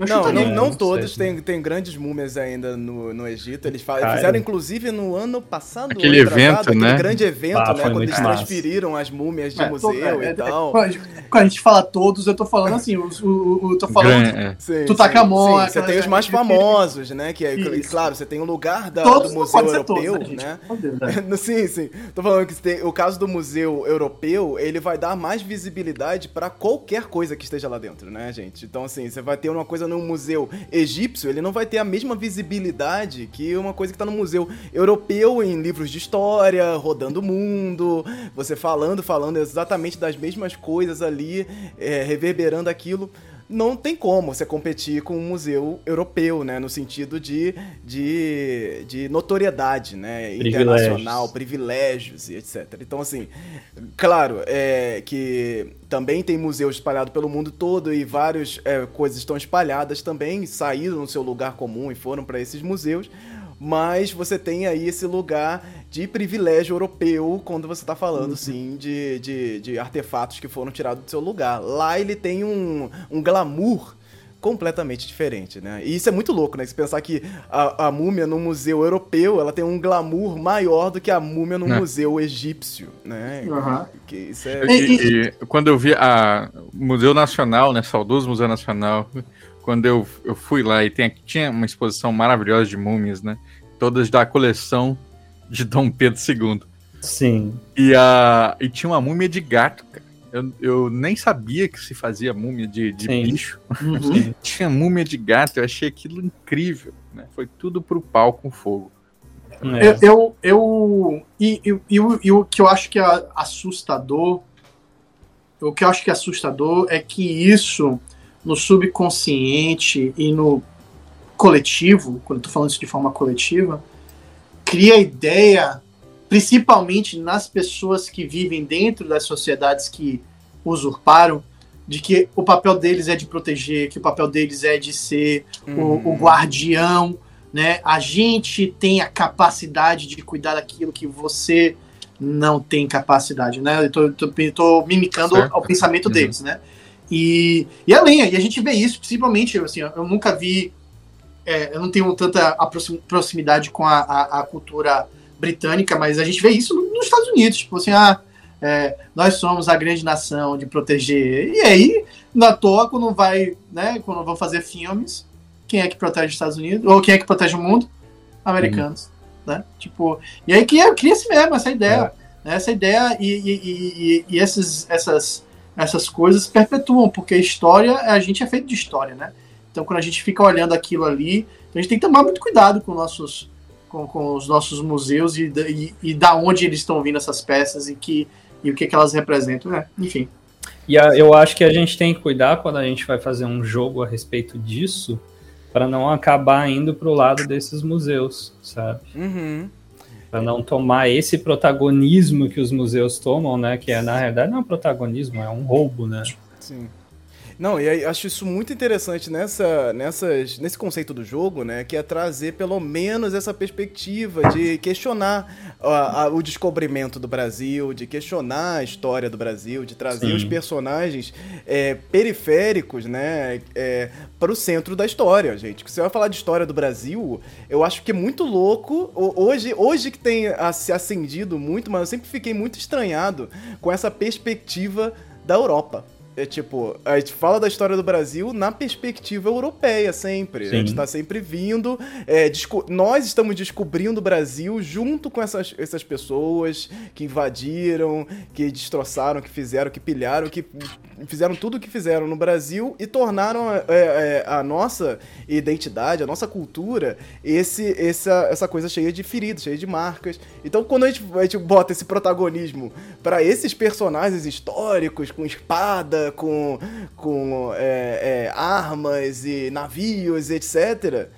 Eu Não, chutaria. não, É, não não todos, sei. tem, tem grandes múmias ainda no, no Egito. Eles fa- Cara. fizeram, inclusive, no ano passado. Aquele ano evento, aquele né? grande evento, Ah, né? Quando eles massa. transferiram as múmias de É, tô- museu é, é, e tal. Quando a gente- quando a gente fala todos, eu tô falando assim, o, o, eu tô falando Gran- é. Sim, Tutankhamon, sim, sim. Você tem os mais aquele- famosos, né? Que é, Isso. claro, você tem o lugar da, todos do Museu Europeu, todos, né, né? Né? Sim, sim. Tô falando que tem, o caso do Museu Europeu, ele vai dar mais visibilidade pra qualquer coisa que esteja lá dentro, né, gente? Então, assim, você vai ter uma coisa no Museu Egípcio, ele não vai ter a mesma visibilidade que uma coisa que tá no Museu Europeu em livros de história, rodando o mundo, você falando, falando exatamente das mesmas coisas ali, é, reverberando aquilo não tem como você competir com um museu europeu, né? No sentido de, de, de notoriedade, né? Privilégios. Internacional, privilégios e etc. Então, assim, claro, é que também tem museus espalhados pelo mundo todo e várias é, coisas estão espalhadas também, saíram no seu lugar comum e foram para esses museus. Mas você tem aí esse lugar de privilégio europeu quando você tá falando, sim, de, de, de artefatos que foram tirados do seu lugar. Lá ele tem um, um glamour completamente diferente, né? E isso é muito louco, né? Se pensar que a, a múmia no museu europeu, ela tem um glamour maior do que a múmia no É. museu egípcio, né? Aham. Que isso é... E, e quando eu vi a Museu Nacional, né, saudoso Museu Nacional, quando eu, eu fui lá e tem, tinha uma exposição maravilhosa de múmias, né, todas da coleção de Dom Pedro II. Sim. E, a, e tinha uma múmia de gato, cara. Eu, eu nem sabia que se fazia múmia de, de Sim. bicho. Uhum. Tinha múmia de gato, eu achei aquilo incrível, né? Foi tudo pro pau com fogo. É. Eu, eu, eu- e, e, e o- e o que eu acho que é assustador, o que eu acho que é assustador é que isso no subconsciente e no coletivo, quando eu tô falando isso de forma coletiva, cria a ideia, principalmente nas pessoas que vivem dentro das sociedades que usurparam, de que o papel deles é de proteger, que o papel deles é de ser Uhum. o, o guardião, né? A gente tem a capacidade de cuidar daquilo que você não tem capacidade, né? Eu tô, tô, tô mimicando Certo. o pensamento Uhum. deles, né? E, e além, e a gente vê isso, principalmente, assim, eu nunca vi, é, eu não tenho tanta proximidade com a, a, a cultura britânica, mas a gente vê isso no- nos Estados Unidos, tipo assim, ah, é, nós somos a grande nação de proteger. E aí, na toa, quando vai, né, quando vão fazer filmes, quem é que protege os Estados Unidos? Ou quem é que protege o mundo? Americanos, né? Tipo, e aí cria, cria-se mesmo essa ideia, né? essa ideia e, e, e, e essas, essas, essas coisas perpetuam, porque a história, a gente é feito de história, né? Então, quando a gente fica olhando aquilo ali, a gente tem que tomar muito cuidado com nossos com, com os nossos museus e, da- e, e da onde eles estão vindo essas peças e que e o que, que elas representam, né? Enfim. E a- eu acho que a gente tem que cuidar quando a gente vai fazer um jogo a respeito disso, para não acabar indo pro lado desses museus, sabe? Uhum. Para não tomar esse protagonismo que os museus tomam, né? Que é, na realidade, não é um protagonismo, é um roubo, né? Sim. Não, e aí acho isso muito interessante nessa, nessas, nesse conceito do jogo, né? Que é trazer pelo menos essa perspectiva de questionar a- a- o descobrimento do Brasil, de questionar a história do Brasil, de trazer Sim. os personagens é, periféricos, né? para o centro da história, gente. Que você vai falar de história do Brasil, eu acho que é muito louco. Hoje, hoje que tem a- se acendido muito, mas eu sempre fiquei muito estranhado com essa perspectiva da Europa. É tipo, a gente fala da história do Brasil na perspectiva europeia sempre. A gente Sim. tá sempre vindo. é, nós estamos descobrindo o Brasil junto com essas, essas pessoas que invadiram, que destroçaram, que fizeram, que pilharam, que fizeram tudo o que fizeram no Brasil e tornaram é, é, a nossa identidade, a nossa cultura, esse, essa, essa coisa cheia de feridas, cheia de marcas. Então, quando a gente, a gente bota esse protagonismo para esses personagens históricos, com espada, com, com é, é, armas e navios, etc.,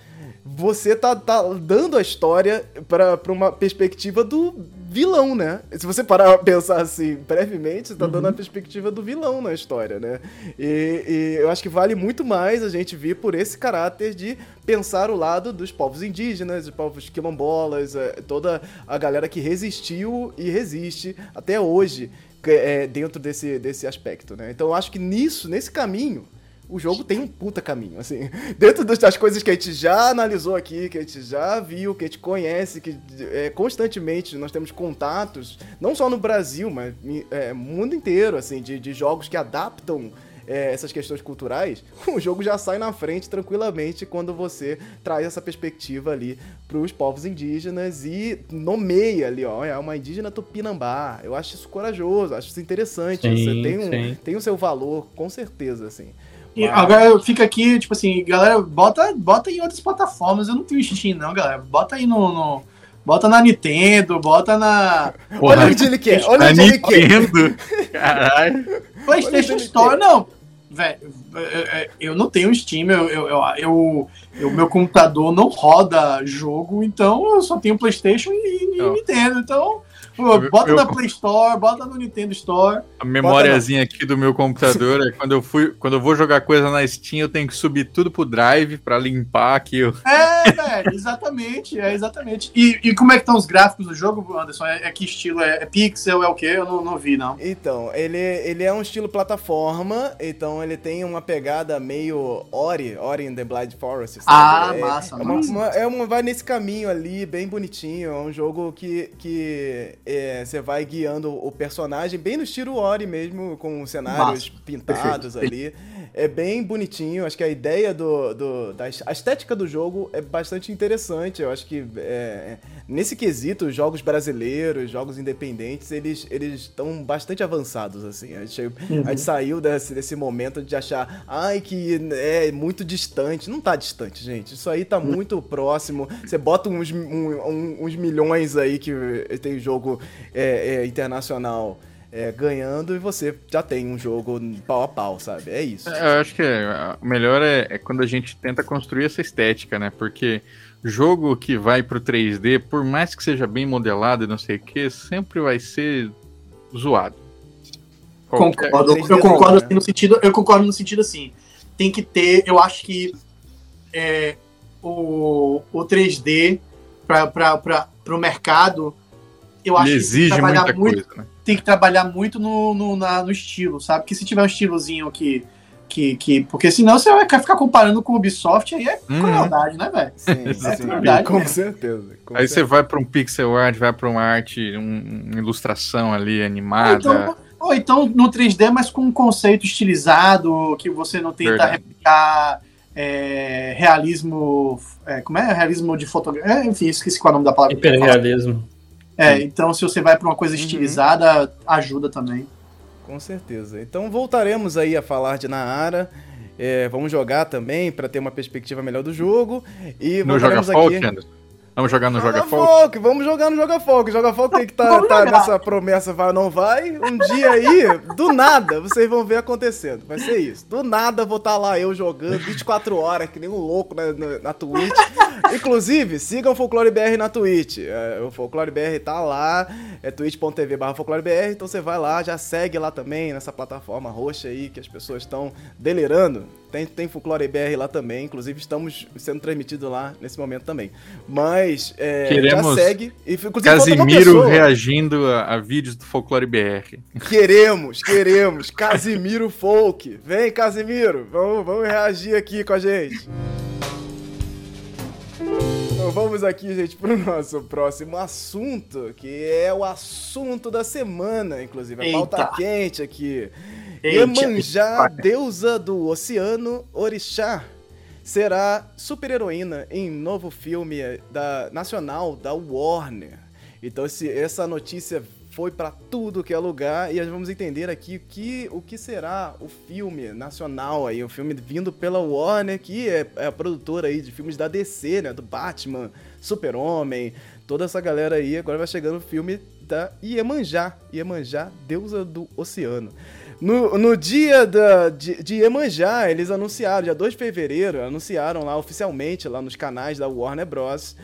você tá, tá dando a história para uma perspectiva do vilão, né? Se você parar pra pensar assim brevemente, tá dando a perspectiva do vilão na história, né? E, e eu acho que vale muito mais a gente vir por esse caráter de pensar o lado dos povos indígenas, dos povos quilombolas, é, toda a galera que resistiu e resiste até hoje é, dentro desse, desse aspecto, né? Então eu acho que nisso, nesse caminho, o jogo tem um puta caminho, assim. Dentro das coisas que a gente já analisou aqui, que a gente já viu, que a gente conhece, que é, constantemente nós temos contatos, não só no Brasil, mas é, mundo inteiro, assim, de, de jogos que adaptam é, essas questões culturais, o jogo já sai na frente tranquilamente quando você traz essa perspectiva ali para os povos indígenas e nomeia ali, ó, é uma indígena tupinambá. Eu acho isso corajoso, acho isso interessante. Sim, você tem, um, tem o seu valor, com certeza, assim. E agora fica aqui, tipo assim, galera, bota, bota em outras plataformas. Eu não tenho Steam, não, galera. Bota aí no, no Bota na Nintendo, bota na. Olha onde ele quer, olha onde ele quer. Caralho. PlayStation Store, não. Velho, eu não tenho Steam, eu, eu, eu, eu, meu computador não roda jogo, então eu só tenho PlayStation e, e Nintendo. Então, bota eu, na Play Store, bota no Nintendo Store. A memóriazinha aqui do meu computador é quando eu fui, quando eu vou jogar coisa na Steam, eu tenho que subir tudo pro Drive para limpar aqui. É, velho, exatamente, é exatamente. E, e como é que estão os gráficos do jogo, Anderson? É, é que estilo? É, é, pixel? É o quê? Eu não, não vi, não. Então, ele, ele é um estilo plataforma, então ele tem uma pegada meio Ori, Ori in the Blind Forest. Sabe? Ah, é, massa, é massa. Uma, é uma, vai nesse caminho ali, bem bonitinho. É um jogo que, que é, você vai guiando o personagem bem no estilo Ori mesmo, com cenários Massa. pintados Perfeito. ali. É bem bonitinho. Acho que a ideia do, do da a estética do jogo é bastante interessante. Eu acho que é, nesse quesito, os jogos brasileiros, jogos independentes, eles eles estão bastante avançados assim. A gente, uhum. a gente saiu desse, desse momento de achar, ai que é muito distante. Não tá distante, gente. Isso aí tá uhum. muito próximo. Você bota uns, um, uns milhões aí que tem jogo é, é, internacional é, ganhando e você já tem um jogo pau a pau, sabe? É isso. É, eu acho que o melhor é, é, quando a gente tenta construir essa estética, né? Porque jogo que vai pro 3D, por mais que seja bem modelado e não sei o que, sempre vai ser zoado. Concordo, eu concordo assim, no sentido, eu concordo no sentido assim, tem que ter, eu acho que é, o, o 3D para o mercado eu acho exige que tem que muito, coisa, né? Tem que trabalhar muito no, no, na, no estilo, sabe? Porque se tiver um estilozinho que, que, que. Porque senão você vai ficar comparando com o Ubisoft, aí é uhum. crueldade, né, velho? Sim, é sim, crueldade. Com certeza. Com aí certeza. você vai para um pixel art, vai para uma arte, um, uma ilustração ali animada. Então, ou então no 3D, mas com um conceito estilizado, que você não tenta Verdade. replicar é, realismo. É, como é? Realismo de fotografia. É, enfim, esqueci qual é o nome da palavra. Hiperrealismo. É, então se você vai para uma coisa uhum. estilizada, uhum. ajuda também. Com certeza. Então voltaremos aí a falar de Naara. É, vamos jogar também para ter uma perspectiva melhor do jogo. E no Joga Folk, Anderson? Vamos jogar no Joga, Joga Folk? Folk? Vamos jogar no Joga Folk. Joga Folk tem que estar tá, tá nessa promessa, vai ou não vai. Um dia aí, do nada, vocês vão ver acontecendo. Vai ser isso. Do nada vou estar tá lá eu jogando 24 horas, que nem um louco na, na, na Twitch. Inclusive, sigam o Folclore BR na Twitch. É, o Folclore BR tá lá, é twitch.tv barra FolcloreBR, então você vai lá, já segue lá também, nessa plataforma roxa aí que as pessoas estão delirando. Tem, tem Folclore BR lá também, inclusive estamos sendo transmitidos lá nesse momento também. Mas é, Queremos já segue. E, Casimiro reagindo a, a, vídeos do Folclore BR. Queremos, queremos. Casimiro Folk. Vem, Casimiro, vamos, vamos reagir aqui com a gente. Então vamos aqui, gente, para o nosso próximo assunto, que é o assunto da semana, inclusive. A pauta quente aqui. Iemanjá, deusa do oceano, orixá, será super-heroína em novo filme da nacional da Warner. Então esse, essa notícia foi para tudo que é lugar e nós vamos entender aqui o que, o que será o filme nacional aí, o filme vindo pela Warner, que é, é a produtora aí de filmes da DC, né, do Batman, Super-Homem, toda essa galera aí, agora vai chegando o filme da Iemanjá, Iemanjá, deusa do oceano. No, no dia da, de, de Iemanjá, eles anunciaram, dia 2 de fevereiro, anunciaram lá oficialmente, lá nos canais da Warner Bros.,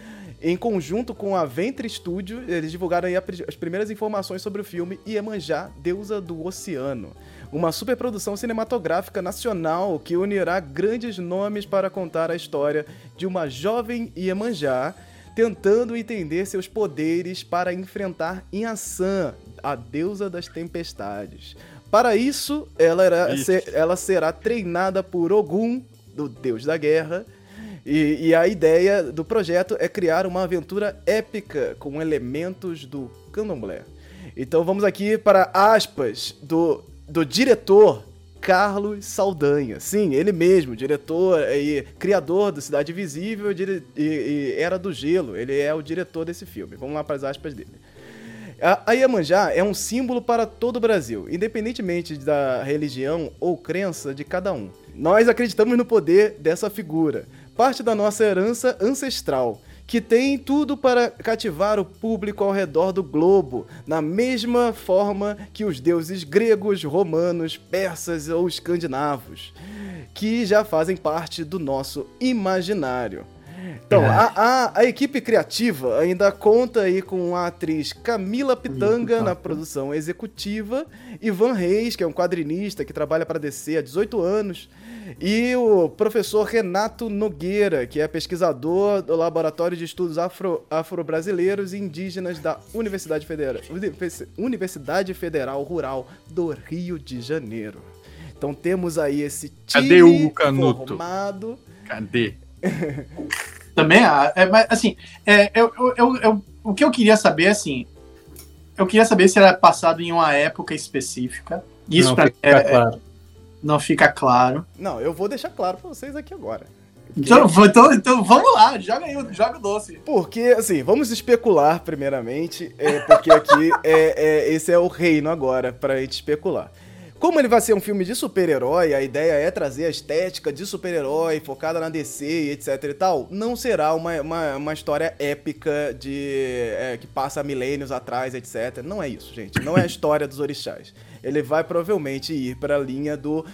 em conjunto com a Ventre Studio, eles divulgaram as primeiras informações sobre o filme Iemanjá, Deusa do Oceano. Uma superprodução cinematográfica nacional que unirá grandes nomes para contar a história de uma jovem Iemanjá tentando entender seus poderes para enfrentar Inhaçã, a deusa das tempestades. Para isso, ela, era, Ixi. se- ela será treinada por Ogum, do deus da guerra. E, e a ideia do projeto é criar uma aventura épica com elementos do candomblé. Então vamos aqui para aspas do, do diretor Carlos Saldanha. Sim, ele mesmo, diretor e criador do Cidade Visível e, e Era do Gelo. Ele é o diretor desse filme. Vamos lá para as aspas dele. A Iemanjá é um símbolo para todo o Brasil, independentemente da religião ou crença de cada um. Nós acreditamos no poder dessa figura, parte da nossa herança ancestral, que tem tudo para cativar o público ao redor do globo, na mesma forma que os deuses gregos, romanos, persas ou escandinavos, que já fazem parte do nosso imaginário. Então, a, a, a equipe criativa ainda conta aí com a atriz Camila Pitanga na produção executiva, Ivan Reis, que é um quadrinista que trabalha para DC há 18 anos, e o professor Renato Nogueira, que é pesquisador do Laboratório de Estudos Afro- Afro-Brasileiros e Indígenas da Universidade Federal, Universi- Universidade Federal Rural do Rio de Janeiro. Então temos aí esse time Cadê o Canuto? formado. Cadê? Também, ah, é, mas, assim, é, eu, eu, eu- eu- o que eu queria saber, assim, eu queria saber se era passado em uma época específica. Isso Não pra, fica é- é- claro. não fica claro. Não, eu vou deixar claro pra vocês aqui agora. Então, então, então vamos lá, joga aí, o- joga o doce. Porque, assim, vamos especular primeiramente, é, porque aqui é, é- esse é o reino agora pra gente especular. Como ele vai ser um filme de super-herói, a ideia é trazer a estética de super-herói, focada na DC e etc e tal, não será uma, uma, uma história épica de é, que passa milênios atrás, etc. Não é isso, gente. Não é a história dos orixás. Ele vai provavelmente ir pra linha do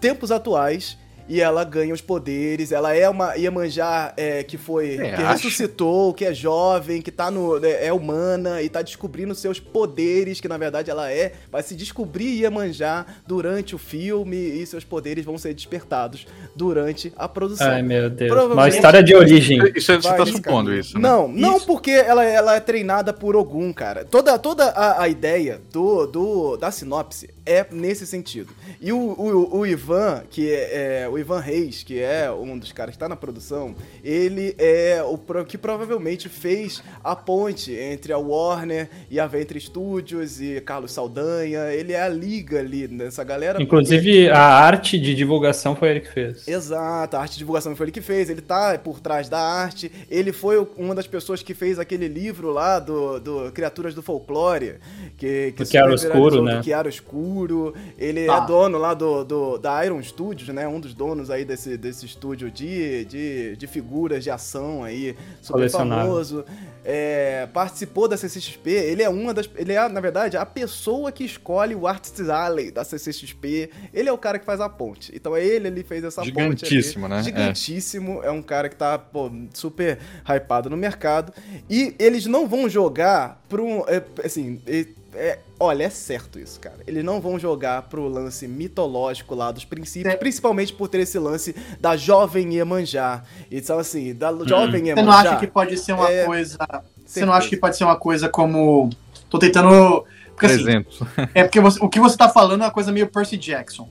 tempos atuais e ela ganha os poderes. Ela é uma Iemanjá é, que foi. É, que acho. ressuscitou, que é jovem, que tá no. é é humana e tá descobrindo seus poderes, que na verdade ela é. Vai se descobrir Iemanjá durante o filme e seus poderes vão ser despertados durante a produção. Ai, meu Deus. Uma história de origem. Isso você tá supondo isso, né? Não, não Isso. porque ela, ela é treinada por Ogum, cara. Toda, toda a, a ideia do, do, da sinopse é nesse sentido. E o, o, o Ivan, que é, é, o Ivan Reis, que é um dos caras que tá na produção, ele é o que provavelmente fez a ponte entre a Warner e a Ventre Studios e Carlos Saldanha. Ele é a liga ali nessa galera. Inclusive, a arte de divulgação foi ele que fez. Exato, a arte de divulgação foi ele que fez, ele tá por trás da arte, ele foi uma das pessoas que fez aquele livro lá do, do Criaturas do Folclore, que, que Do Chiaro Escuro, né? Do Chiaro Escuro, ele Tá. é dono lá do, do- da Iron Studios, né, um dos donos aí desse, desse estúdio de, de, de figuras de ação aí, super famoso, é, participou da CCXP, ele é uma das, ele é, na verdade, a pessoa que escolhe o Artist Alley da CCXP, ele é o cara que faz a ponte, então é ele, ele fez essa ponte ali. Gigantíssimo, né? É. Gigantíssimo, é. um cara que tá, pô, super hypado no mercado. E eles não vão jogar pro. um, é, assim, é- é- olha, é certo isso, cara. Eles não vão jogar pro lance mitológico lá dos princípios, É. principalmente por ter esse lance da jovem Iemanjá. Então, assim, da jovem Você Iemanjá. não acha que pode ser uma é, coisa. Você não acha que pode ser uma coisa como. Tô tentando. Porque assim, 300. É porque você- o que você tá falando é uma coisa meio Percy Jackson.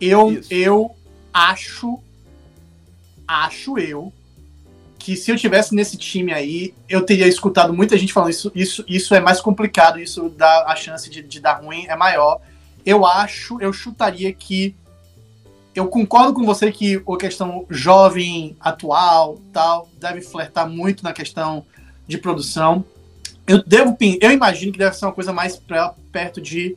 Eu, Isso. eu acho, acho eu, que se eu tivesse nesse time aí, eu teria escutado muita gente falando isso, isso, isso é mais complicado, isso dá a chance de, de dar ruim é maior. Eu acho, eu chutaria que eu concordo com você que a questão jovem, atual, tal, deve flertar muito na questão de produção. Eu devo, eu imagino que deve ser uma coisa mais pra- perto de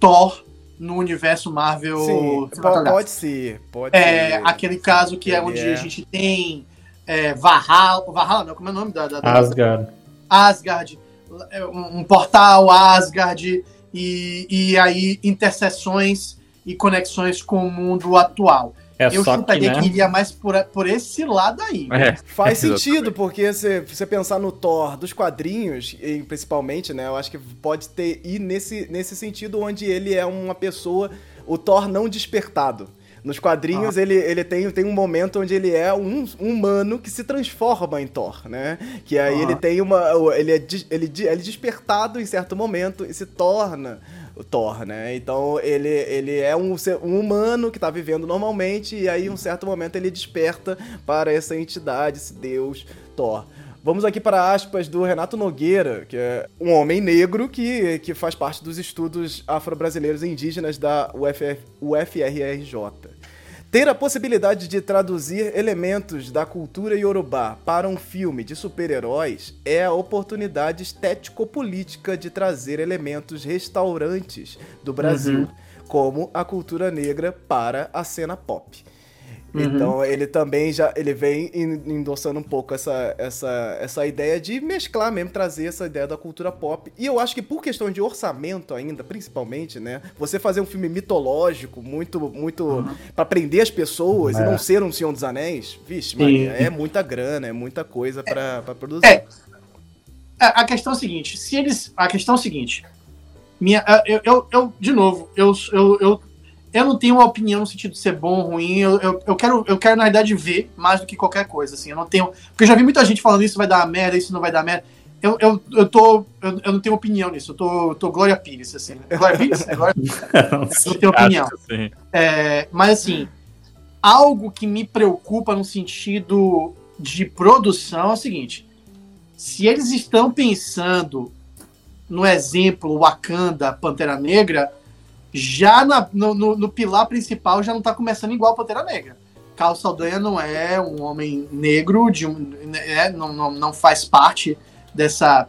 Thor no universo Marvel. Sim, pode ser. Pode É, ser. aquele caso que é onde é. a gente tem é, Valhalla, Valhalla não, como é o nome da, da, da- Asgard. Asgard, é, um, um portal Asgard e, e aí interseções e conexões com o mundo atual. É eu só que, chutaria né? que iria mais por, por esse lado aí. É. Faz sentido, porque se você pensar no Thor dos quadrinhos, principalmente, né? Eu acho que pode ter ir nesse, nesse sentido onde ele é uma pessoa, o Thor não despertado. Nos quadrinhos, ele, ele tem, tem um momento onde ele é um, um humano que se transforma em Thor, né? Que aí Aham. ele tem uma. Ele é, ele, ele é despertado em certo momento e se torna o Thor, né? Então ele, ele é um, um humano que tá vivendo normalmente e aí em um certo momento ele desperta para essa entidade, esse deus Thor. Vamos aqui para aspas do Renato Nogueira, que é um homem negro que, que faz parte dos estudos afro-brasileiros e indígenas da UFF, UFRRJ. Ter a possibilidade de traduzir elementos da cultura iorubá para um filme de super-heróis é a oportunidade estético-política de trazer elementos restaurantes do Brasil, uhum. como a cultura negra, para a cena pop. Uhum. Então ele também já ele vem endossando um pouco essa, essa, essa ideia de mesclar mesmo, trazer essa ideia da cultura pop. E eu acho que por questão de orçamento ainda, principalmente, né? Você fazer um filme mitológico, muito, muito uhum. para prender as pessoas é. e não ser um Senhor dos Anéis, vixe, Maria, é muita grana, é muita coisa para produzir. É. A questão é a seguinte, se eles. A questão é a seguinte. Minha, eu, eu, eu de novo, eu, eu, eu eu não tenho uma opinião no sentido de ser bom ou ruim. Eu, eu, eu, quero, eu quero, na verdade, ver mais do que qualquer coisa. Assim. Eu não tenho. Porque eu já vi muita gente falando isso vai dar merda, isso não vai dar merda. Eu, eu, eu, tô, eu, eu não tenho opinião nisso. Eu tô, tô Glória Pires, assim. Né? Glória Pires? É Glória Pires. eu não tenho opinião. É, mas, assim, algo que me preocupa no sentido de produção é o seguinte: se eles estão pensando no exemplo Wakanda, Pantera Negra já na, no, no, no, pilar principal já não tá começando igual a Pantera Negra. Carlos Saldanha não é um homem negro, de um, é, não, não, não faz parte dessa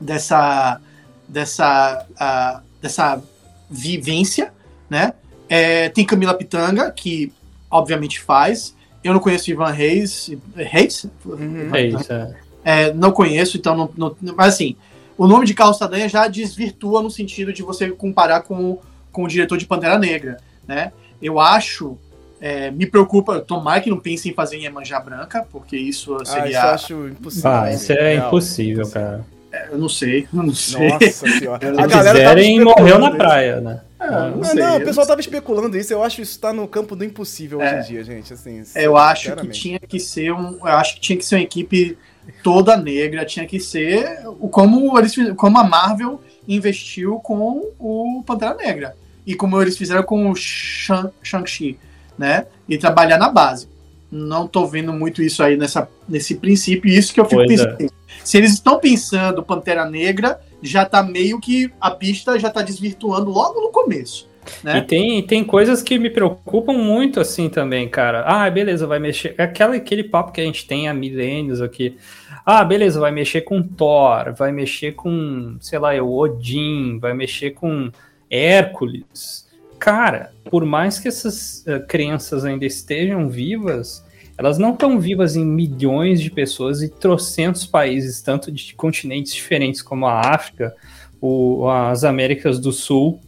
dessa dessa uh, dessa vivência, né? É, tem Camila Pitanga que obviamente faz. Eu não conheço Ivan Reis, Reis, uhum. Reis é. É, não conheço, então não, não, mas assim, o nome de Carlos Saldanha já desvirtua no sentido de você comparar com com o diretor de Pantera Negra, né? Eu acho, é, me preocupa, tomara que não pense em fazer em Iemanjá Branca, porque isso seria... Ah, isso eu acho impossível. Ah, isso é impossível, cara. É, eu não sei, eu não sei. Nossa senhora. Se a galera quiserem, morreu na praia, né? É, não, não, sei, não, o pessoal tava especulando isso. Eu acho que isso tá no campo do impossível é, hoje em dia, gente. Assim, eu acho que tinha que ser um. Eu acho que tinha que ser uma equipe toda negra, tinha que ser como eles como a Marvel investiu com o Pantera Negra e como eles fizeram com o Shang-Chi, né? E trabalhar na base. Não tô vendo muito isso aí nessa, nesse princípio, isso que eu fico pois é. pensando. É. Se eles estão pensando Pantera Negra, já tá meio que a pista já tá desvirtuando logo no começo. Né? E tem, tem coisas que me preocupam muito assim também, cara. Ah, beleza, vai mexer. Aquela, aquele papo que a gente tem há milênios aqui. Ah, beleza, vai mexer com Thor, vai mexer com, sei lá, o Odin, vai mexer com Hércules. Cara, por mais que essas uh, crenças ainda estejam vivas, elas não estão vivas em milhões de pessoas e trocentos países, tanto de continentes diferentes como a África, o, as Américas do Sul,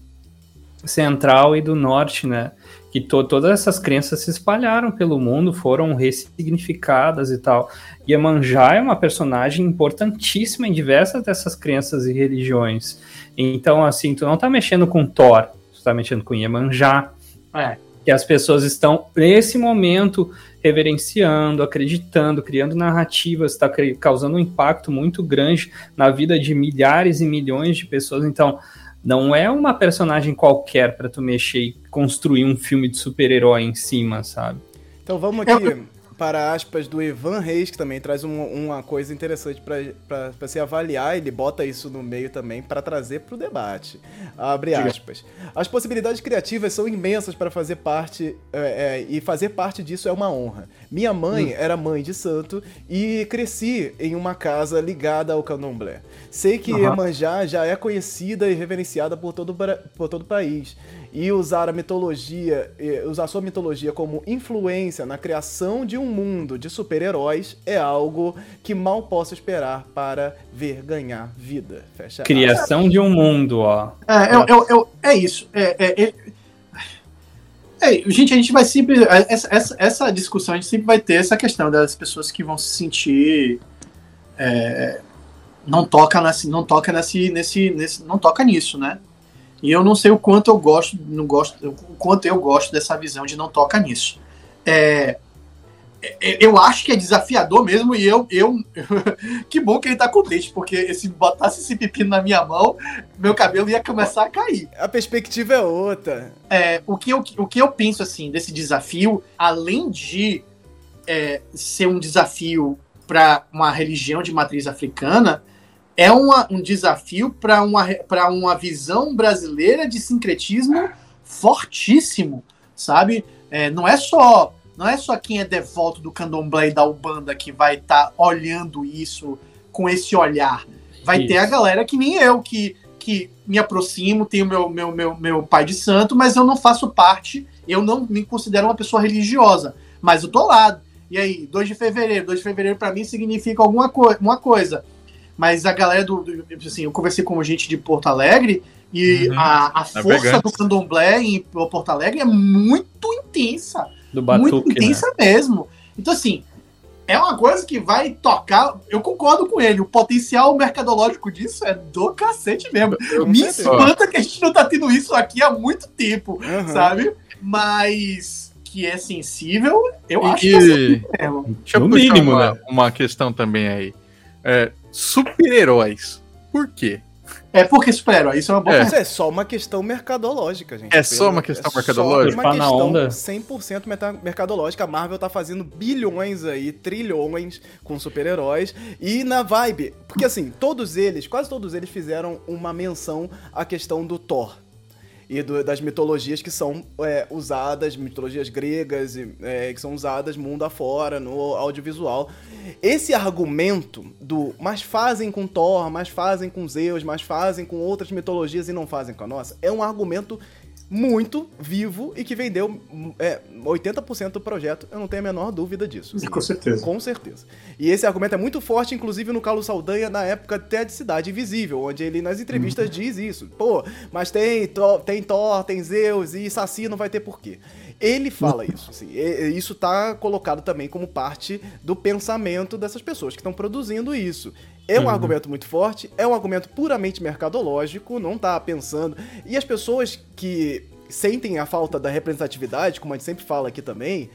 Central e do Norte, né? Que to todas essas crenças se espalharam pelo mundo, foram ressignificadas e tal. Iemanjá é uma personagem importantíssima em diversas dessas crenças e religiões. Então, assim, tu não tá mexendo com Thor, tu tá mexendo com Iemanjá. É. Que as pessoas estão, nesse momento, reverenciando, acreditando, criando narrativas, está causando um impacto muito grande na vida de milhares e milhões de pessoas. Então, não é uma personagem qualquer para tu mexer e construir um filme de super-herói em cima, sabe? Então vamos aqui para aspas do Ivan Reis, que também traz um, uma coisa interessante para se avaliar. Ele bota isso no meio também para trazer para o debate. Abre aspas. As possibilidades criativas são imensas para fazer parte, é, é, e fazer parte disso é uma honra. Minha mãe hum. era mãe de santo e cresci em uma casa ligada ao candomblé. Sei que uhum. Iemanjá já é conhecida e reverenciada por todo, por todo o país e usar a mitologia, usar sua mitologia como influência na criação de um mundo de super-heróis é algo que mal posso esperar para ver ganhar vida. Fecha criação de um mundo, ó. É, eu, eu, eu, é isso. É, é, é, é, gente, a gente vai sempre. Essa, essa, essa, discussão a gente sempre vai ter essa questão das pessoas que vão se sentir. É, não toca nesse, não toca nesse, nesse, nesse, não toca nisso, né? E eu não sei o quanto eu gosto, não gosto, o quanto eu gosto dessa visão de não toca nisso. É, é, eu acho que é desafiador mesmo e eu, eu que bom que ele tá contente, porque se botasse esse pepino na minha mão, meu cabelo ia começar a cair. A perspectiva é outra. É, o, que eu, o que eu penso assim desse desafio, além de é, ser um desafio para uma religião de matriz africana, é uma, um desafio para uma, uma visão brasileira de sincretismo fortíssimo, sabe? É, não é só não é só quem é devoto do candomblé e da Ubanda que vai estar tá olhando isso com esse olhar. Vai isso. ter a galera que nem eu, que, que me aproximo, tenho meu, meu, meu, meu pai de santo, mas eu não faço parte, eu não me considero uma pessoa religiosa. Mas eu tô lá. E aí, 2 de fevereiro, 2 de fevereiro para mim significa alguma co uma coisa. Mas a galera do, do, Assim, eu conversei com gente de Porto Alegre e uhum. a, a força do candomblé em Porto Alegre é muito intensa. Do batuque, muito intensa né? mesmo. Então, assim, é uma coisa que vai tocar. Eu concordo com ele. O potencial mercadológico disso é do cacete mesmo. Eu Me espanta que a gente não tá tendo isso aqui há muito tempo, uhum. sabe? Mas que é sensível, eu acho que é mesmo. Deixa eu no mínimo, uma, né? uma questão também aí. É, super-heróis. Por quê? É porque super-herói, isso é uma boa é. é só uma questão mercadológica, gente. É só uma questão é mercadológica? Só uma questão onda. 100% mercadológica. A Marvel tá fazendo bilhões aí, trilhões com super-heróis. E na vibe, porque assim, todos eles, quase todos eles fizeram uma menção à questão do Thor e do, das mitologias que são é, usadas, mitologias gregas, é, que são usadas mundo afora, no audiovisual. Esse argumento do mas fazem com Thor, mas fazem com Zeus, mas fazem com outras mitologias e não fazem com a nossa, é um argumento muito vivo e que vendeu é, 80% do projeto. Eu não tenho a menor dúvida disso. Sim, com certeza. Com certeza. E esse argumento é muito forte, inclusive no Carlos Saldanha, na época até de Cidade Invisível, onde ele nas entrevistas uhum. diz isso. Pô, mas tem, tem Thor, tem Zeus e Saci não vai ter porquê. Ele fala isso, assim. Isso tá colocado também como parte do pensamento dessas pessoas que estão produzindo isso. É um uhum. argumento muito forte, é um argumento puramente mercadológico, não tá pensando. E as pessoas que sentem a falta da representatividade, como a gente sempre fala aqui também,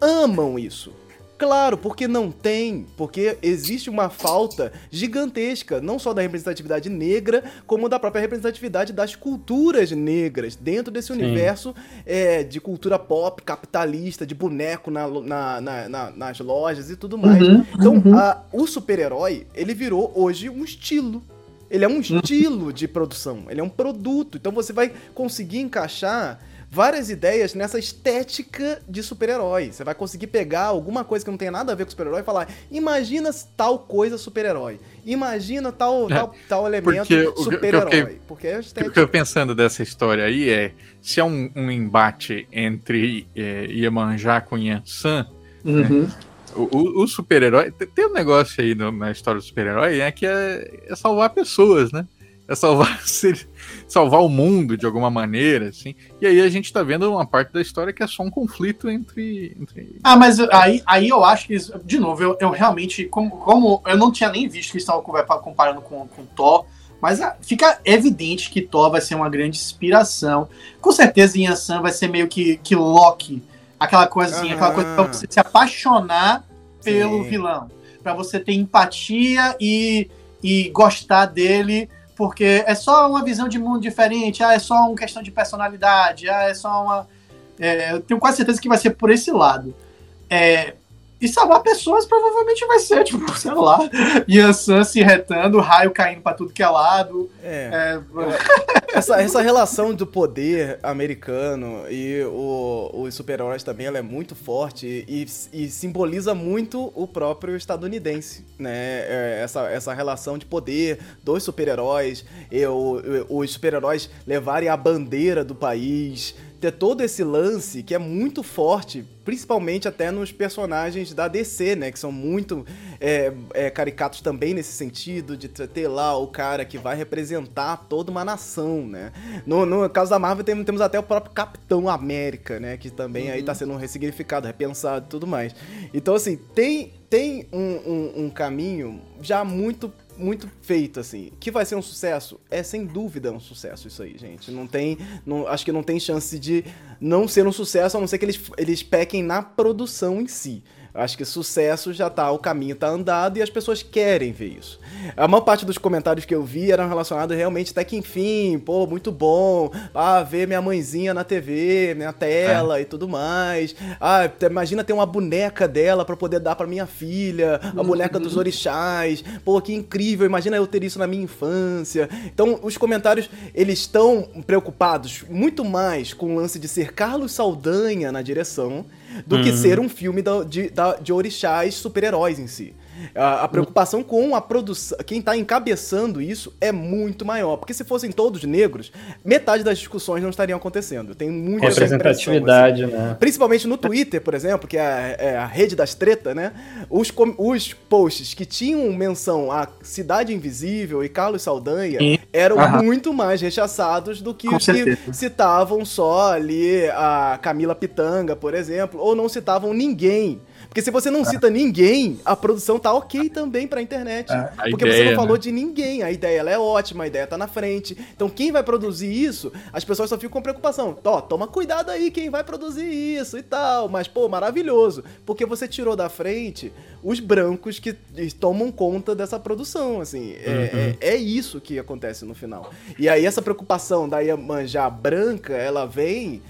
amam isso. Claro, porque não tem, porque existe uma falta gigantesca, não só da representatividade negra, como da própria representatividade das culturas negras, dentro desse Sim. universo é, de cultura pop, capitalista, de boneco na, na, na, nas lojas e tudo mais. Uhum, então, uhum. A, o super-herói, ele virou hoje um estilo. Ele é um uhum. estilo de produção, ele é um produto. Então você vai conseguir encaixar várias ideias nessa estética de super-herói. Você vai conseguir pegar alguma coisa que não tenha nada a ver com super-herói e falar: imagina tal coisa super-herói. Imagina tal, é, tal, tal elemento super-herói. Porque é estética. O que eu pensando dessa história aí é: se é um, um embate entre é, Iemanjá com Yansan. Uhum. Né? O, o, super-herói. Tem um negócio aí no, na história do super-herói, é que é, é salvar pessoas, né? É salvar, salvar o mundo de alguma maneira, assim. E aí a gente tá vendo uma parte da história que é só um conflito entre. entre... Ah, mas aí, aí eu acho que, de novo, eu, eu realmente, como, como eu não tinha nem visto que estavam comparando com, com Thor, mas ah, fica evidente que Thor vai ser uma grande inspiração. Com certeza, Yansan vai ser meio que, que Loki. Aquela coisinha, uhum. aquela coisa pra você se apaixonar pelo Sim. vilão. para você ter empatia e, e gostar dele porque é só uma visão de mundo diferente, ah, é só uma questão de personalidade, ah, é só uma. É, eu tenho quase certeza que vai ser por esse lado. É, e salvar pessoas provavelmente vai ser, tipo, sei lá, Yansan se retando, raio caindo pra tudo que é lado. É. é... essa, essa relação do poder americano e o, os super-heróis também ela é muito forte e, e, simboliza muito o próprio estadunidense, né? É, essa, essa relação de poder dos super-heróis, os super-heróis levarem a bandeira do país ter todo esse lance que é muito forte, principalmente até nos personagens da DC, né? Que são muito é, é, caricatos também nesse sentido, de ter lá o cara que vai representar toda uma nação, né? No, no caso da Marvel tem, temos até o próprio Capitão América, né? Que também uhum. aí tá sendo ressignificado, repensado e tudo mais. Então, assim, tem, tem um, um, um caminho já muito muito feito, assim. Que vai ser um sucesso? É sem dúvida um sucesso isso aí, gente. Não tem. Não, acho que não tem chance de não ser um sucesso, a não ser que eles, eles pequem na produção em si. Acho que sucesso já tá, o caminho tá andado e as pessoas querem ver isso. A maior parte dos comentários que eu vi eram relacionados realmente até que enfim, pô, muito bom. Ah, ver minha mãezinha na TV, minha tela é. e tudo mais. Ah, imagina ter uma boneca dela para poder dar para minha filha, a boneca dos orixás. Pô, que incrível, imagina eu ter isso na minha infância. Então, os comentários, eles estão preocupados muito mais com o lance de ser Carlos Saldanha na direção do uhum. que ser um filme da, de, da, de orixás super-heróis em si. A, a preocupação com a produção, quem está encabeçando isso é muito maior. Porque se fossem todos negros, metade das discussões não estariam acontecendo. Tem muita representatividade, assim. né? Principalmente no Twitter, por exemplo, que é a, é a rede das tretas, né? Os, os posts que tinham menção a Cidade Invisível e Carlos Saldanha e? eram Aham. muito mais rechaçados do que com os certeza. que citavam só ali a Camila Pitanga, por exemplo, ou não citavam ninguém porque se você não cita ninguém, a produção tá ok também pra internet. É. Porque ideia, você não falou né? de ninguém. A ideia ela é ótima, a ideia tá na frente. Então quem vai produzir isso, as pessoas só ficam com preocupação. Ó, toma cuidado aí quem vai produzir isso e tal. Mas, pô, maravilhoso. Porque você tirou da frente os brancos que tomam conta dessa produção, assim. É, uhum. é, é, isso que acontece no final. E aí essa preocupação da Iemanjá branca, ela vem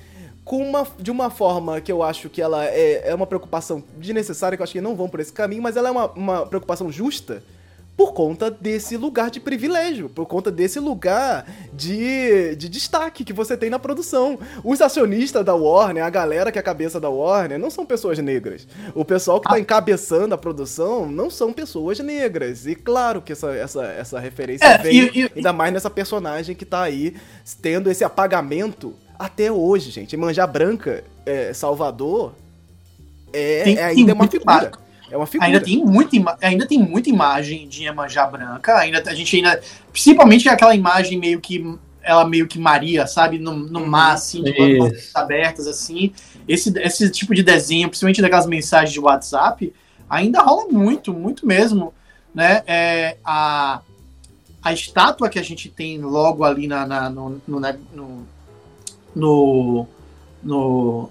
com uma, de uma forma que eu acho que ela é, é uma preocupação desnecessária, que eu acho que não vão por esse caminho, mas ela é uma, uma preocupação justa por conta desse lugar de privilégio, por conta desse lugar de, de destaque que você tem na produção. Os acionistas da Warner, a galera que é a cabeça da Warner, não são pessoas negras. O pessoal que está ah. encabeçando a produção não são pessoas negras. E claro que essa, essa, essa referência é, vem ainda mais nessa personagem que está aí tendo esse apagamento até hoje, gente. Manjar Branca, é, Salvador, é, tem, é ainda uma figura. É uma figura. Ainda tem, muita ainda tem muita imagem de Iemanjá Branca. Ainda, a gente ainda. Principalmente aquela imagem meio que. Ela meio que Maria, sabe? No, no uhum. mar, assim, de portas abertas, assim. Esse, esse tipo de desenho, principalmente daquelas mensagens de WhatsApp, ainda rola muito, muito mesmo. Né? É, a, a estátua que a gente tem logo ali na, na no, no, no no, no,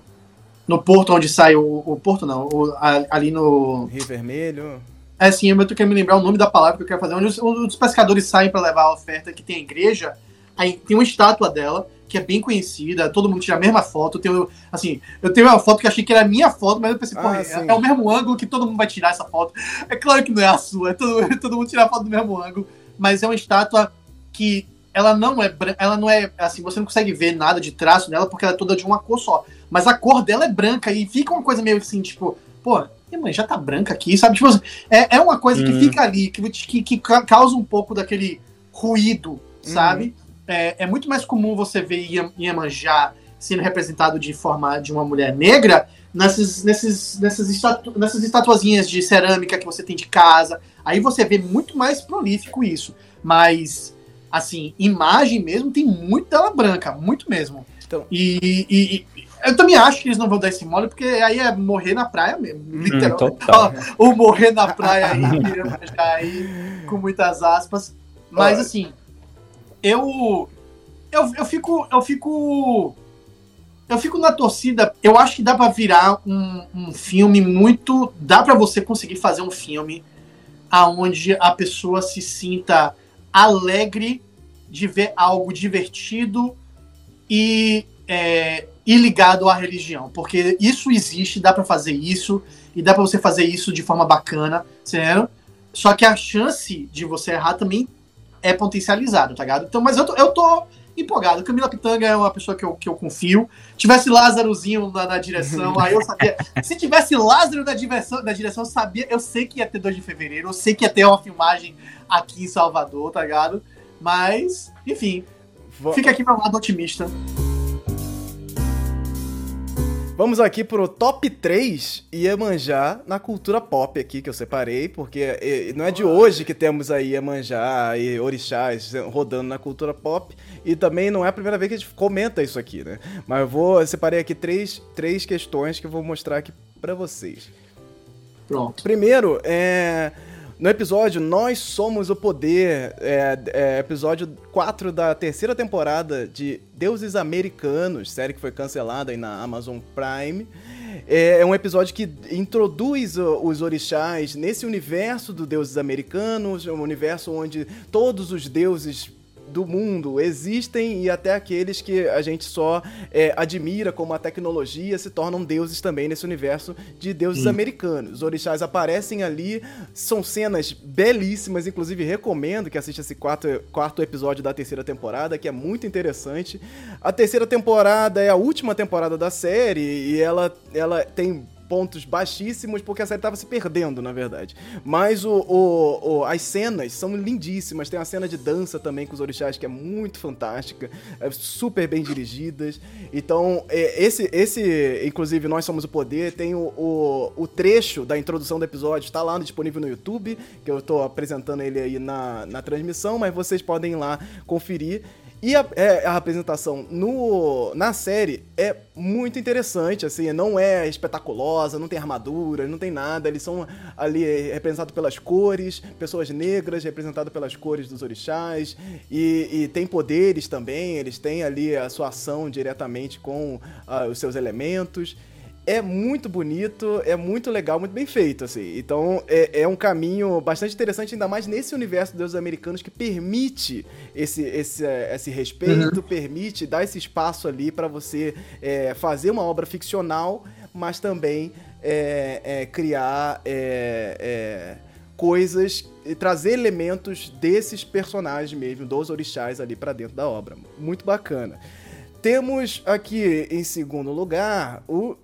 no porto onde sai o, o porto, não, o, ali no. Rio Vermelho. É sim, eu tô querendo me lembrar o nome da palavra que eu quero fazer. Onde os, os pescadores saem para levar a oferta, que tem a igreja, aí tem uma estátua dela, que é bem conhecida, todo mundo tira a mesma foto. Eu tenho, assim, eu tenho uma foto que eu achei que era a minha foto, mas eu pensei, ah, é, é, o mesmo ângulo que todo mundo vai tirar essa foto. É claro que não é a sua, é todo, todo mundo tira a foto do mesmo ângulo, mas é uma estátua que ela não é ela não é assim, você não consegue ver nada de traço nela porque ela é toda de uma cor só. Mas a cor dela é branca e fica uma coisa meio assim, tipo, pô, mãe, já tá branca aqui, sabe? Tipo, é, é uma coisa que hum. fica ali, que, que, que, causa um pouco daquele ruído, sabe? Hum. É, é, muito mais comum você ver Iemanjá sendo representado de forma de uma mulher negra nessas, nesses, nessas, estatu, nessas estatuazinhas de cerâmica que você tem de casa. Aí você vê muito mais prolífico isso. Mas assim, imagem mesmo, tem muito tela branca, muito mesmo. Então, e, e, e, eu também acho que eles não vão dar esse mole, porque aí é morrer na praia mesmo, hum, literalmente. Hum, Ou morrer na praia aí, aí, com muitas aspas. Mas assim, eu, eu, eu fico. Eu fico. Eu fico na torcida. Eu acho que dá para virar um, um filme muito. Dá para você conseguir fazer um filme aonde a pessoa se sinta alegre de ver algo divertido e, é, e ligado à religião, porque isso existe, dá para fazer isso e dá para você fazer isso de forma bacana, certo? Só que a chance de você errar também é potencializada, tá ligado? Então, mas eu tô, eu tô empolgado. Camila Pitanga é uma pessoa que eu, que eu confio. Tivesse Lázarozinho na, na direção, aí eu sabia. Se tivesse Lázaro na, direção, na direção, eu sabia. Eu sei que ia ter 2 de fevereiro, eu sei que ia ter uma filmagem aqui em Salvador, tá ligado? Mas, enfim, fica aqui meu lado otimista. Vamos aqui pro top 3 Iemanjá na cultura pop aqui, que eu separei, porque não é de hoje que temos aí Iemanjá e orixás rodando na cultura pop, e também não é a primeira vez que a gente comenta isso aqui, né? Mas eu vou, eu separei aqui três, três questões que eu vou mostrar aqui para vocês. Pronto. Primeiro, é no episódio Nós Somos o Poder, é, é, episódio 4 da terceira temporada de Deuses Americanos, série que foi cancelada aí na Amazon Prime, É, é um episódio que introduz os orixás nesse universo dos deuses americanos, um universo onde todos os deuses do mundo existem e até aqueles que a gente só é, admira como a tecnologia se tornam deuses também nesse universo de deuses americanos. Os orixás aparecem ali, são cenas belíssimas, inclusive recomendo que assista esse quarto, quarto episódio da terceira temporada, que é muito interessante. A terceira temporada é a última temporada da série e ela, ela tem pontos baixíssimos porque a série tava se perdendo, na verdade. Mas o, o, o, as cenas são lindíssimas. Tem uma cena de dança também com os orixás que é muito fantástica, é super bem dirigidas. Então, é, esse, esse, inclusive, Nós Somos o Poder, tem o, o, o trecho da introdução do episódio, está lá disponível no YouTube, que eu tô apresentando ele aí na, na transmissão, mas vocês podem ir lá conferir. E a, é, a, apresentação no, na série é muito interessante, assim, não é espetaculosa, não tem armadura, não tem nada, eles são ali representados pelas cores, pessoas negras representadas pelas cores dos orixás, e, e tem poderes também, eles têm ali a sua ação diretamente com uh, os seus elementos é muito bonito, é muito legal, muito bem feito, assim. Então é, é um caminho bastante interessante, ainda mais nesse universo dos americanos que permite esse, esse, esse respeito, uhum. permite dar esse espaço ali para você é, fazer uma obra ficcional, mas também é, é criar é, é, coisas e trazer elementos desses personagens mesmo, dos orixás ali para dentro da obra. Muito bacana. Temos aqui em segundo lugar o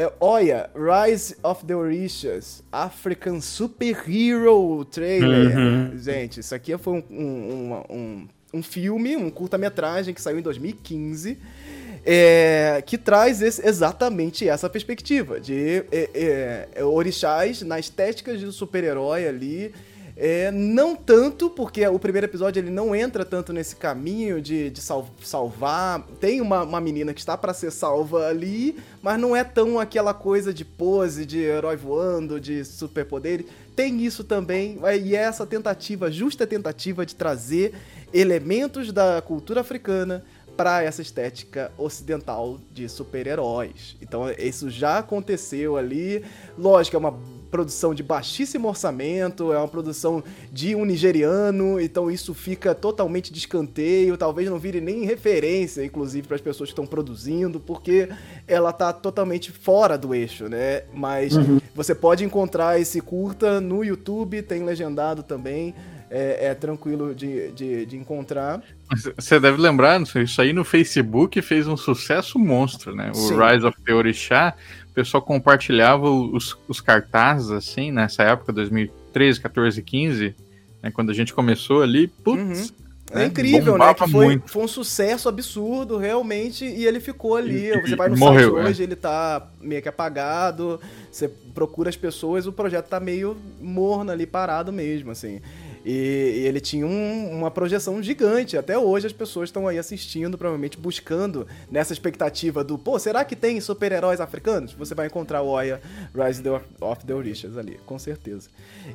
é, olha, Rise of the Orishas, African Superhero Trailer. Uhum. Gente, isso aqui foi um, um, um, um filme, um curta-metragem que saiu em 2015. É, que traz esse, exatamente essa perspectiva de é, é, é orixás na estética de super-herói ali, é, não tanto, porque o primeiro episódio ele não entra tanto nesse caminho de, de sal, salvar. Tem uma, uma menina que está para ser salva ali, mas não é tão aquela coisa de pose, de herói voando, de superpoderes. Tem isso também, e é essa tentativa, justa tentativa de trazer elementos da cultura africana para essa estética ocidental de super-heróis. Então, isso já aconteceu ali. Lógico, é uma produção de baixíssimo orçamento, é uma produção de um nigeriano, então isso fica totalmente de escanteio, talvez não vire nem referência, inclusive, para as pessoas que estão produzindo, porque ela tá totalmente fora do eixo, né? Mas uhum. você pode encontrar esse curta no YouTube, tem legendado também. É, é, tranquilo de, de, de, encontrar. Você deve lembrar, isso aí no Facebook fez um sucesso monstro, né? O Sim. Rise of the Orixá o pessoal compartilhava os, os cartazes, assim, nessa época, 2013, 14, 15, né, quando a gente começou ali, putz. Uhum. É incrível, né? Que foi, foi, um sucesso absurdo, realmente, e ele ficou ali. E, você vai no morreu, site é. hoje, ele tá meio que apagado. Você procura as pessoas, o projeto tá meio morno ali, parado mesmo, assim. E, e ele tinha um, uma projeção gigante. Até hoje as pessoas estão aí assistindo, provavelmente buscando nessa expectativa do, pô, será que tem super-heróis africanos? Você vai encontrar o Oya Rise of the Orishas ali, com certeza.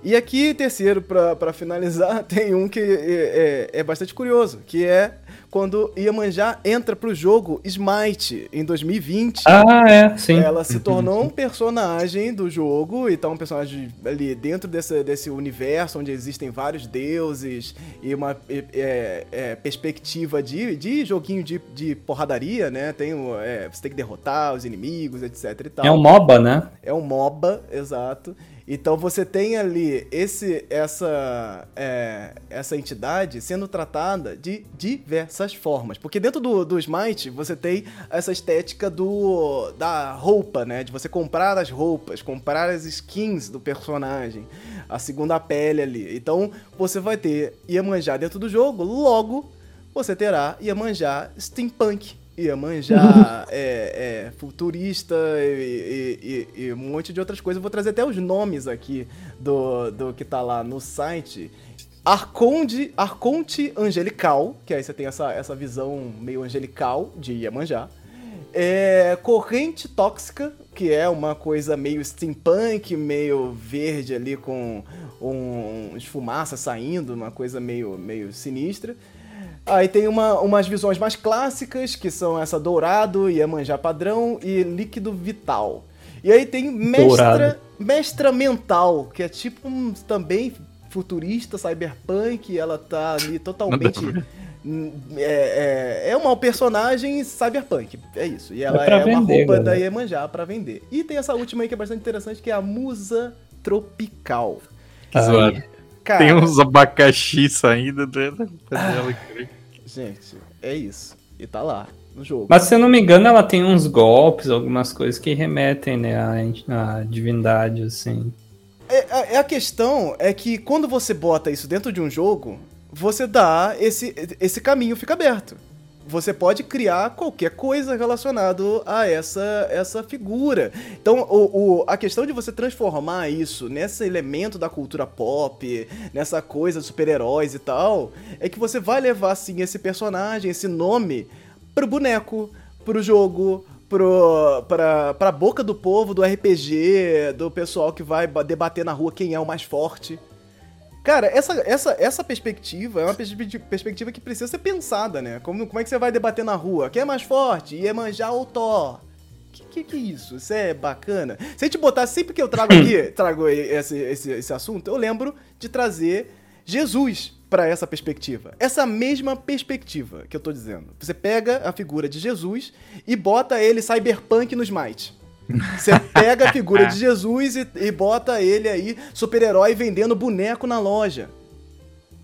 E aqui, terceiro, para finalizar, tem um que é, é, é bastante curioso, que é quando Iemanjá entra pro jogo Smite em 2020. Ah, é, sim. Ela se tornou um personagem do jogo, então um personagem ali dentro desse, desse universo onde existem vários deuses e uma é, é, perspectiva de, de joguinho de, de porradaria, né? Tem é, você tem que derrotar os inimigos, etc e tal. É um MOBA, né? É um MOBA, exato. Então você tem ali esse, essa, é, essa entidade sendo tratada de diversas formas. Porque dentro do, do Smite você tem essa estética do, da roupa, né? De você comprar as roupas, comprar as skins do personagem, a segunda pele ali. Então você vai ter Iemanjá dentro do jogo, logo você terá Iemanjá Steampunk Iemanjá, é, é, futurista e, e, e, um monte de outras coisas. vou trazer até os nomes aqui do, do que tá lá no site. Arconde, Arconte Angelical, que aí você tem essa, essa visão meio angelical de Iemanjá. É, corrente Tóxica, que é uma coisa meio steampunk, meio verde ali com um, um fumaça saindo, uma coisa meio, meio sinistra. Aí tem uma, umas visões mais clássicas, que são essa dourado, Iemanjá padrão e líquido vital. E aí tem mestra, Dourado. mestra mental, que é tipo um também futurista, cyberpunk, ela tá ali totalmente. É, é, é uma personagem cyberpunk, é isso. E ela É é uma vender, roupa da galera. Iemanjá pra vender. E tem essa última aí que é bastante interessante, que é a Musa Tropical. Que zoado. Cara, Tem uns abacaxi saindo dentro da dela, gente, é isso. E tá lá, no jogo. Mas se eu não me engano, ela tem uns golpes, algumas coisas que remetem, né, à, à divindade, assim. É, a- é a questão é que quando você bota isso dentro de um jogo, você dá esse, esse caminho fica aberto. Você pode criar qualquer coisa relacionado a essa, essa figura. Então, o, o- a questão de você transformar isso nesse elemento da cultura pop, nessa coisa de super-heróis e tal, é que você vai levar, assim, esse personagem, esse nome, pro boneco, pro jogo, pro, pra, pra boca do povo, do RPG, do pessoal que vai ba- debater na rua quem é o mais forte. Cara, essa, essa, essa perspectiva é uma perspe- perspectiva que precisa ser pensada, né? Como, como é que você vai debater na rua? Quem é mais forte? Iemanjá ou Thor? Que, que que é isso? Isso é bacana? Se a gente botar sempre que eu trago aqui, trago esse, esse, esse assunto, eu lembro de trazer Jesus pra essa perspectiva. Essa mesma perspectiva que eu tô dizendo. Você pega a figura de Jesus e bota ele cyberpunk no Smite. Você pega a figura de Jesus e, e bota ele aí, super-herói, vendendo boneco na loja.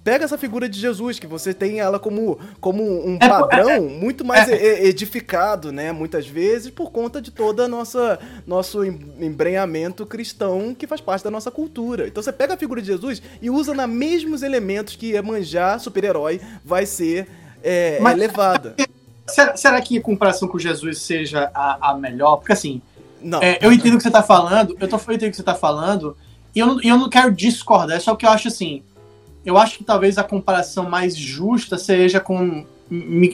Pega essa figura de Jesus, que você tem ela como, como um É, padrão muito mais e- e- edificado, né? Muitas vezes, por conta de toda a nossa nosso em- embrenhamento cristão que faz parte da nossa cultura. Então você pega a figura de Jesus e usa na mesmos elementos que Iemanjá, super-herói, vai ser é, Mas- elevada. Será, será que a comparação com Jesus seja a, a melhor? Porque assim, Não. é, eu entendo o que você tá falando, eu, tô, eu entendo o que você tá falando, e eu, não- e eu não quero discordar, é só que eu acho assim. Eu acho que talvez a comparação mais justa seja com,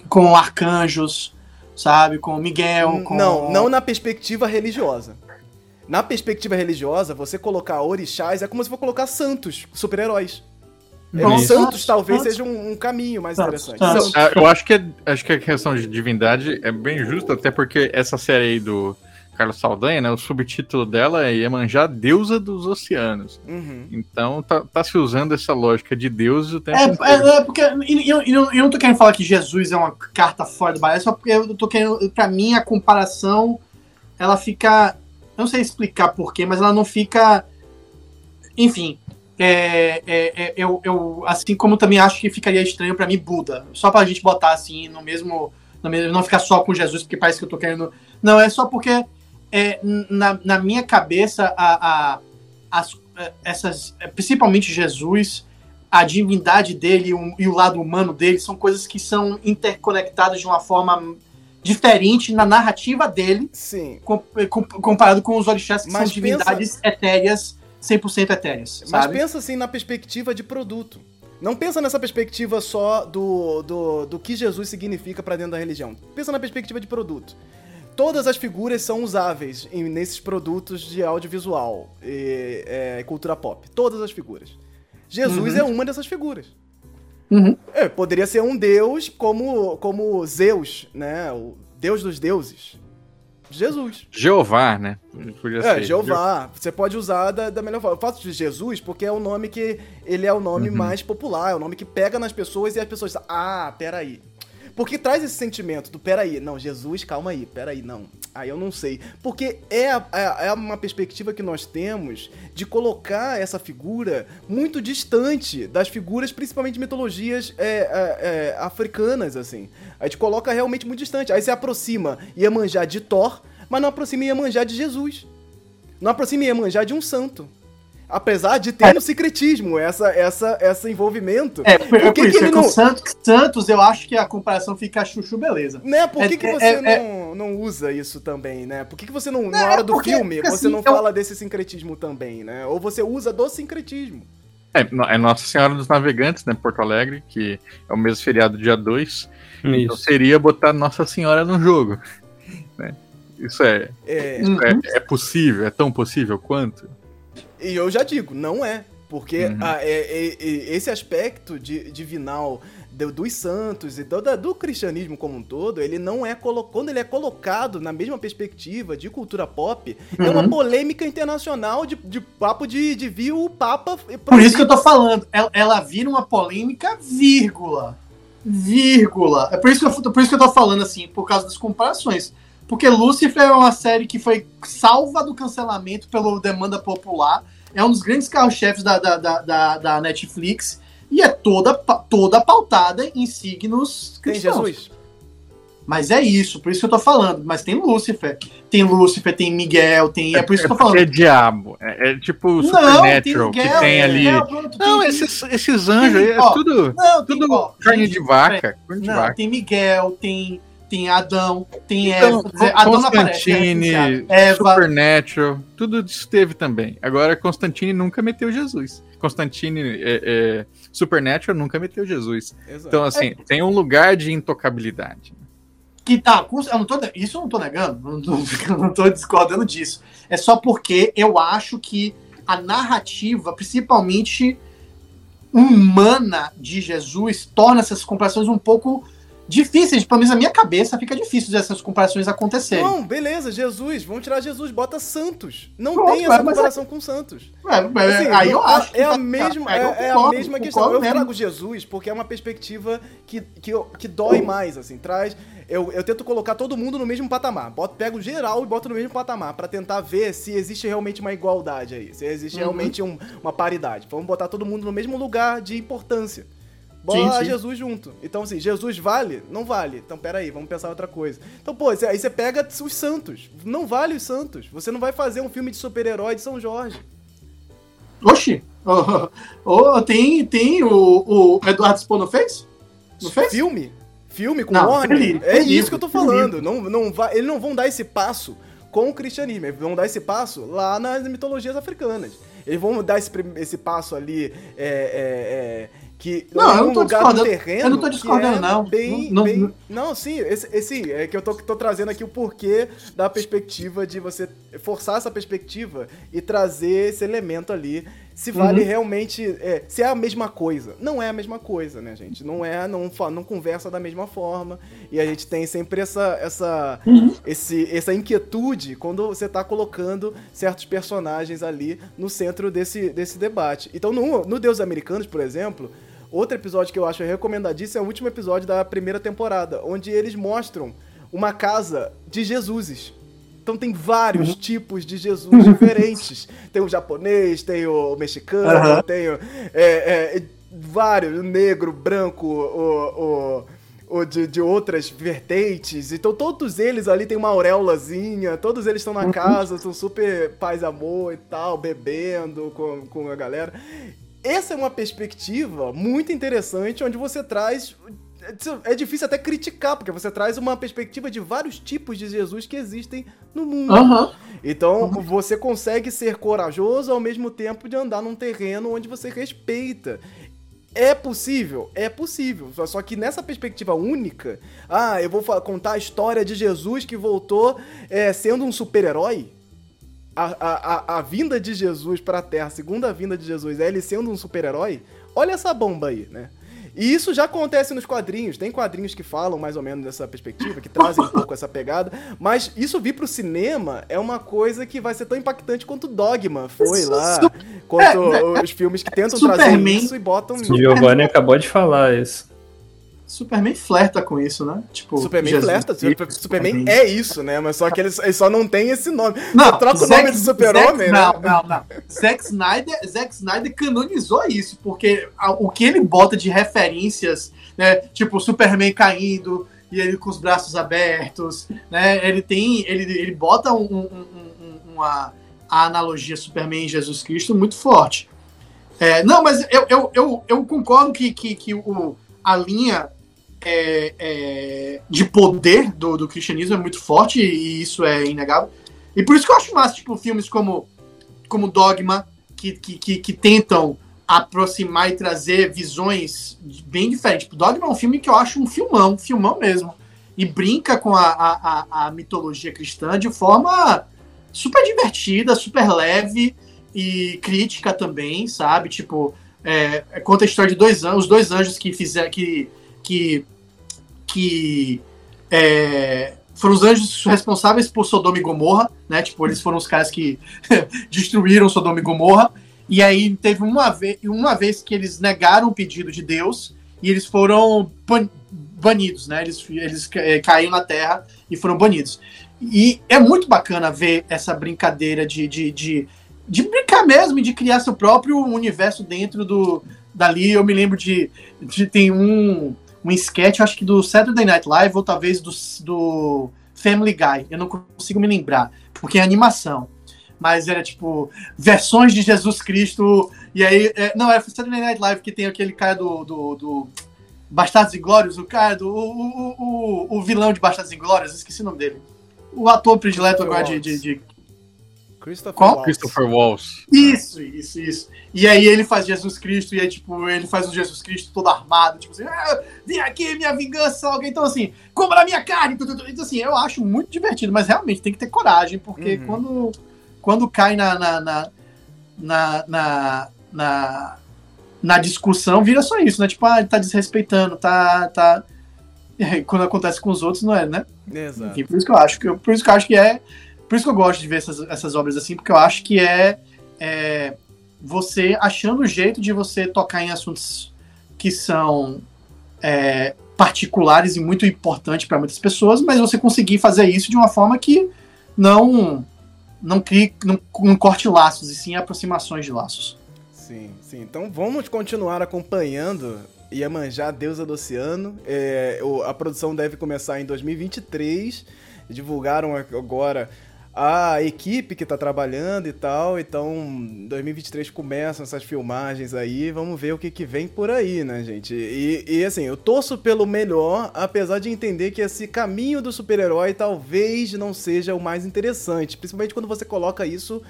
com arcanjos, sabe? Com Miguel, com. Não, não na perspectiva religiosa. Na perspectiva religiosa, você colocar orixás é como se for colocar santos, super-heróis. É, Pronto. santos talvez Santos. seja um, um caminho mais Santos, interessante. Santos. Ah, Eu acho que, é- acho que a questão de divindade é bem justa, até porque essa série aí do Carlos Saldanha, né? O subtítulo dela é Iemanjá, deusa dos oceanos. Uhum. Então tá, tá se usando essa lógica de deuses o tempo É, inteiro. é, é porque. Eu, eu, eu não tô querendo falar que Jesus é uma carta fora do baralho, é só porque eu tô querendo. Pra mim, a comparação. Ela fica. Eu não sei explicar porquê, mas ela não fica. Enfim. É, é, é, eu, eu, assim como eu também acho que ficaria estranho pra mim Buda. Só pra gente botar assim no mesmo. no mesmo- não ficar só com Jesus, porque parece que eu tô querendo. Não, é só porque é, na, na minha cabeça, a, a, as, é, essas. é, Principalmente Jesus, a divindade dele e o, e o lado humano dele são coisas que são interconectadas de uma forma diferente na narrativa dele, Sim. com- com- comparado com os orixás que Mas são divindades etéreas, 100% etéreas, Mas sabe? pensa assim na perspectiva de produto. Não pensa nessa perspectiva só do, do, do que Jesus significa pra dentro da religião. Pensa na perspectiva de produto. Todas as figuras são usáveis em- nesses produtos de audiovisual e é, cultura pop. Todas as figuras. Jesus Uhum. é uma dessas figuras. Uhum. É, poderia ser um deus como, como Zeus, né? O deus dos deuses. Jesus. Jeová, né? Podia É, ser. Jeová. Você pode usar da, da melhor forma. Eu faço de Jesus porque é o nome que. Ele é o nome Uhum. mais popular, é o nome que pega nas pessoas e as pessoas dizem, ah, peraí. Porque traz esse sentimento do peraí. Não, Jesus, calma aí, peraí, não. Aí eu não sei. Porque é, é, é uma perspectiva que nós temos de colocar essa figura muito distante das figuras, principalmente de mitologias é, é, é, africanas, assim. A gente coloca realmente muito distante. Aí você aproxima Iemanjá de Thor, mas não aproxima Iemanjá de Jesus. Não aproxima Iemanjá de um santo. Apesar de ter no secretismo essa, essa, esse envolvimento. É, por, Por que por que isso, ele é com não- Santos, Santos, eu acho que a comparação fica chuchu beleza. Né? Por que, É- que é- você é- não, não usa isso também, né? Por que, que você não, na É, hora do porque- filme, porque, você assim, não eu- fala desse sincretismo também, né? Ou você usa do sincretismo. É, no- é Nossa Senhora dos Navegantes, né? Porto Alegre, que é o mesmo feriado dia 2. Então Isso. seria botar Nossa Senhora no jogo. né? Isso é, É, isso é, é possível, é tão possível quanto? E eu já digo, não é. Porque Uhum. a- é- é- é- esse aspecto de, divinal do- dos santos e do, do cristianismo como um todo, ele não é quando ele é colocado na mesma perspectiva de cultura pop, é Uhum. uma polêmica internacional de, de papo de, de vir o Papa. Por isso que eu tô falando, ela, ela vira uma polêmica, vírgula. Vírgula. É por isso, que eu, por isso que eu tô falando assim, por causa das comparações. Porque Lucifer é uma série que foi salva do cancelamento pela demanda popular. É um dos grandes carros-chefes da, da, da, da- da Netflix. E é toda, toda pautada em signos Tem cristãos. Jesus. Mas é isso, por isso que eu tô falando. Mas tem Lucifer. Tem Lucifer, tem Miguel, tem. É por isso que eu tô falando. É diabo. É, é tipo Supernatural, tem que tem ali. Miguel, pronto, Não, tem- esses, esses anjos aí é Ó, tudo, Não, tem, tudo ó, carne de vaca. Carne de Não, vaca. tem Miguel, tem, tem Adão, tem Então, Eva. Quer dizer, Adão não aparece, é Constantine. Eva. Supernatural, tudo isso teve também. Agora, Constantine nunca meteu Jesus. Constantine, é, é, Supernatural nunca meteu Jesus. Exato. Então, assim, tem um lugar de intocabilidade. Que tá, eu não tô, isso eu não tô negando, não tô, eu não tô discordando disso. É só porque eu acho que a narrativa, principalmente humana de Jesus, torna essas comparações um pouco difíceis. Pelo menos na minha cabeça fica difícil dessas comparações acontecerem. Não, beleza, Jesus. Vamos tirar Jesus, bota Santos. Não Pronto, tem essa mas é- comparação com Santos. É, é, Assim, aí eu a- acho. que É a tá- mesma, é, é a concordo, mesma concordo questão. Eu trago Jesus porque é uma perspectiva que, que, que dói mais, assim, traz. Eu, eu tento colocar todo mundo no mesmo patamar. Boto, pego geral e boto no mesmo patamar pra tentar ver se existe realmente uma igualdade aí, se existe Uhum. realmente um- uma paridade. Vamos botar todo mundo no mesmo lugar de importância. Bora Sim, sim. Jesus junto. Então, assim, Jesus vale? Não vale. Então, peraí, vamos pensar outra coisa. Então, pô, aí você pega os santos. Não vale os santos. Você não vai fazer um filme de super-herói de São Jorge. Oxi! Oh, oh, tem, tem o, o Eduardo Spoh não fez? Não fez? Filme? Filme com Não, Warner? livro, é tem isso que eu tô falando. Não, não vai, eles não vão dar esse passo com o cristianismo. Eles vão dar esse passo lá nas mitologias africanas. Eles vão dar esse, esse passo ali é, é, é, que Não, eu num não tô lugar do terreno. Eu não tô que discordando, é não. Bem, Não- não- bem- não, sim, esse, esse é que eu tô, tô trazendo aqui o porquê da perspectiva de você forçar essa perspectiva e trazer esse elemento ali. Se vale Uhum. realmente. é, se é a mesma coisa. Não é a mesma coisa, né, gente? Não é, não, não conversa da mesma forma. E a gente tem sempre essa, essa, Uhum. esse, essa inquietude quando você tá colocando certos personagens ali no centro desse, desse debate. Então, no, no Deus Americanos, por exemplo, outro episódio que eu acho recomendadíssimo é o último episódio da primeira temporada, onde eles mostram uma casa de Jesuses. Então tem vários tipos de Jesus diferentes. Tem o japonês, tem o mexicano, Aham. tem o, é, é, vários, o negro, branco, o, o, o de, de outras vertentes. Então todos eles ali tem uma auréolazinha, todos eles estão na casa, são super paz amor e tal, bebendo com, com a galera. Essa é uma perspectiva muito interessante, onde você traz. É difícil até criticar, porque você traz uma perspectiva de vários tipos de Jesus que existem no mundo. Aham. Então você consegue ser corajoso ao mesmo tempo de andar num terreno onde você respeita. É possível? É possível. Só- que nessa perspectiva única, ah, eu vou contar a história de Jesus que voltou é, sendo um super-herói. A, a, a, a vinda de Jesus para a Terra, a segunda vinda de Jesus, é ele sendo um super-herói. Olha essa bomba aí, né? E isso já acontece nos quadrinhos. Tem quadrinhos que falam mais ou menos dessa perspectiva, que trazem um pouco essa pegada. Mas isso vir pro cinema é uma coisa que vai ser tão impactante quanto Dogma foi lá. Quanto É, os filmes que tentam Superman- trazer isso e botam. Giovanni acabou de falar isso. Superman flerta com isso, né? Tipo, Superman Jesus. flerta. Super- Superman é isso, né? Mas só que ele, ele só não tem esse nome. Não, Você troca o Zack- nome de super-homem, Zack- né? Não, não, não. Zack Snyder, Zack Snyder canonizou isso, porque a- o que ele bota de referências, né? Tipo, Superman caindo e ele com os braços abertos, né? Ele tem. Ele, ele bota um- um- um- uma a analogia Superman e Jesus Cristo muito forte. É, não, mas eu, eu, eu, eu concordo que, que, que o, a linha é, é, de poder do, do cristianismo é muito forte e isso é inegável. E por isso que eu acho massa, tipo, filmes como, como Dogma, que, que, que, que tentam aproximar e trazer visões bem diferentes. Tipo, Dogma é um filme que eu acho um filmão, um filmão mesmo. E brinca com a, a, a- mitologia cristã de forma super divertida, super leve e crítica também, sabe? Tipo, é, conta a história de dois anjos, os dois anjos que fizeram, que que, que é, foram os anjos responsáveis por Sodoma e Gomorra, né? Tipo, eles foram os caras que destruíram Sodoma e Gomorra. E aí teve uma vez, uma vez que eles negaram o pedido de Deus e eles foram ban banidos, né? Eles, eles é, caíram na terra e foram banidos. E é muito bacana ver essa brincadeira de, de, de, de brincar mesmo de criar seu próprio universo dentro do dali. Eu me lembro de, de tem um um sketch, acho que do Saturday Night Live ou talvez do, do Family Guy. Eu não consigo me lembrar, porque é animação. Mas era tipo versões de Jesus Cristo. E aí. É, não, é Saturday Night Live que tem aquele cara do. do, do Bastardos e Glórios, o cara do. O, o, o, o vilão de Bastardos e Glórios, esqueci o nome dele. O ator predileto agora de, de, de Christopher Qual? Waltz. Christopher Waltz. Isso, isso, isso. E aí ele faz Jesus Cristo, e aí, tipo, ele faz o Jesus Cristo todo armado, tipo assim, ah, vem aqui, minha vingança, alguém. Então, assim, coma na minha carne. Então, assim, eu acho muito divertido, mas realmente tem que ter coragem, porque uhum. quando, quando cai na na, na, na, na, na, na discussão, vira só isso, né? Tipo, ah, ele tá desrespeitando, tá. tá... E aí, quando acontece com os outros, não é, né? Exato. Enfim, por isso que eu acho que, por isso que eu acho que é por isso que eu gosto de ver essas, essas obras assim, porque eu acho que é, é você achando o jeito de você tocar em assuntos que são é, particulares e muito importantes para muitas pessoas, mas você conseguir fazer isso de uma forma que não não crie, não, não corte laços, e sim aproximações de laços. Sim, sim. Então vamos continuar acompanhando Iemanjá, deusa do oceano. É, a produção deve começar em 2023. Divulgaram agora a equipe que tá trabalhando e tal. Então, 2023 começam essas filmagens aí. Vamos ver o que, que vem por aí, né, gente? E, e assim, eu torço pelo melhor, apesar de entender que esse caminho do super-herói talvez não seja o mais interessante. Principalmente quando você coloca isso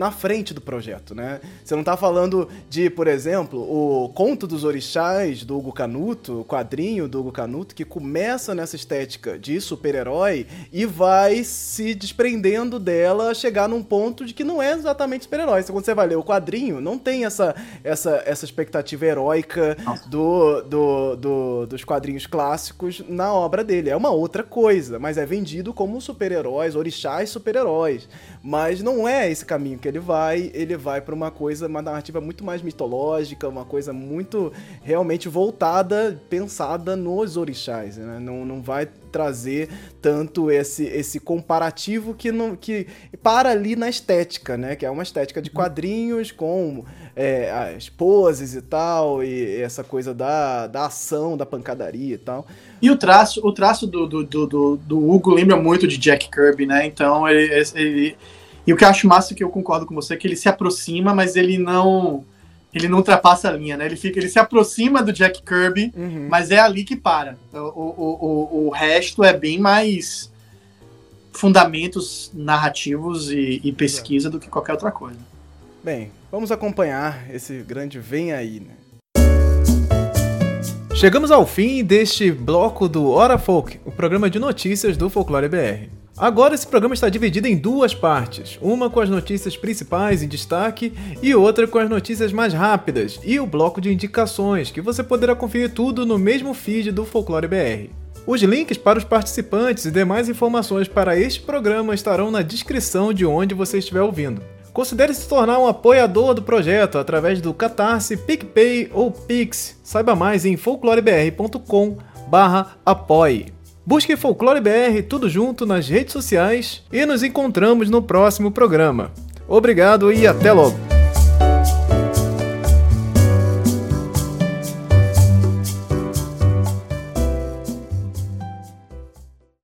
na frente do projeto, né? Você não tá falando de, por exemplo, o Conto dos Orixás do Hugo Canuto, o quadrinho do Hugo Canuto, que começa nessa estética de super-herói e vai se desprendendo dela, chegar num ponto de que não é exatamente super-herói. Quando você vai ler o quadrinho, não tem essa, essa, essa expectativa heróica do, do, do, dos quadrinhos clássicos na obra dele. É uma outra coisa, mas é vendido como super-heróis, orixás super-heróis. Mas não é esse caminho que ele vai, ele vai para uma coisa, uma narrativa muito mais mitológica, uma coisa muito realmente voltada, pensada nos orixás, né? Não, não vai trazer tanto esse, esse comparativo que não que para ali na estética, né? Que é uma estética de quadrinhos com é, as poses e tal, e essa coisa da, da ação, da pancadaria e tal. E o traço, o traço do, do, do, do Hugo lembra muito de Jack Kirby, né? Então ele, ele e o que eu acho massa, que eu concordo com você, é que ele se aproxima, mas ele não ele não ultrapassa a linha, né? Ele fica, ele se aproxima do Jack Kirby, uhum. mas é ali que para. O, o, o, o resto é bem mais fundamentos narrativos e, e pesquisa do que qualquer outra coisa. Bem, vamos acompanhar esse grande Vem Aí, né? Chegamos ao fim deste bloco do Hora Folk, o programa de notícias do Folclore BR. Agora esse programa está dividido em duas partes, uma com as notícias principais em destaque e outra com as notícias mais rápidas e o bloco de indicações, que você poderá conferir tudo no mesmo feed do Folclore BR. Os links para os participantes e demais informações para este programa estarão na descrição de onde você estiver ouvindo. Considere se tornar um apoiador do projeto através do Catarse, PicPay ou Pix. Saiba mais em folclorebr.com/apoie. Busque Folclore BR tudo junto nas redes sociais e nos encontramos no próximo programa. Obrigado e até logo!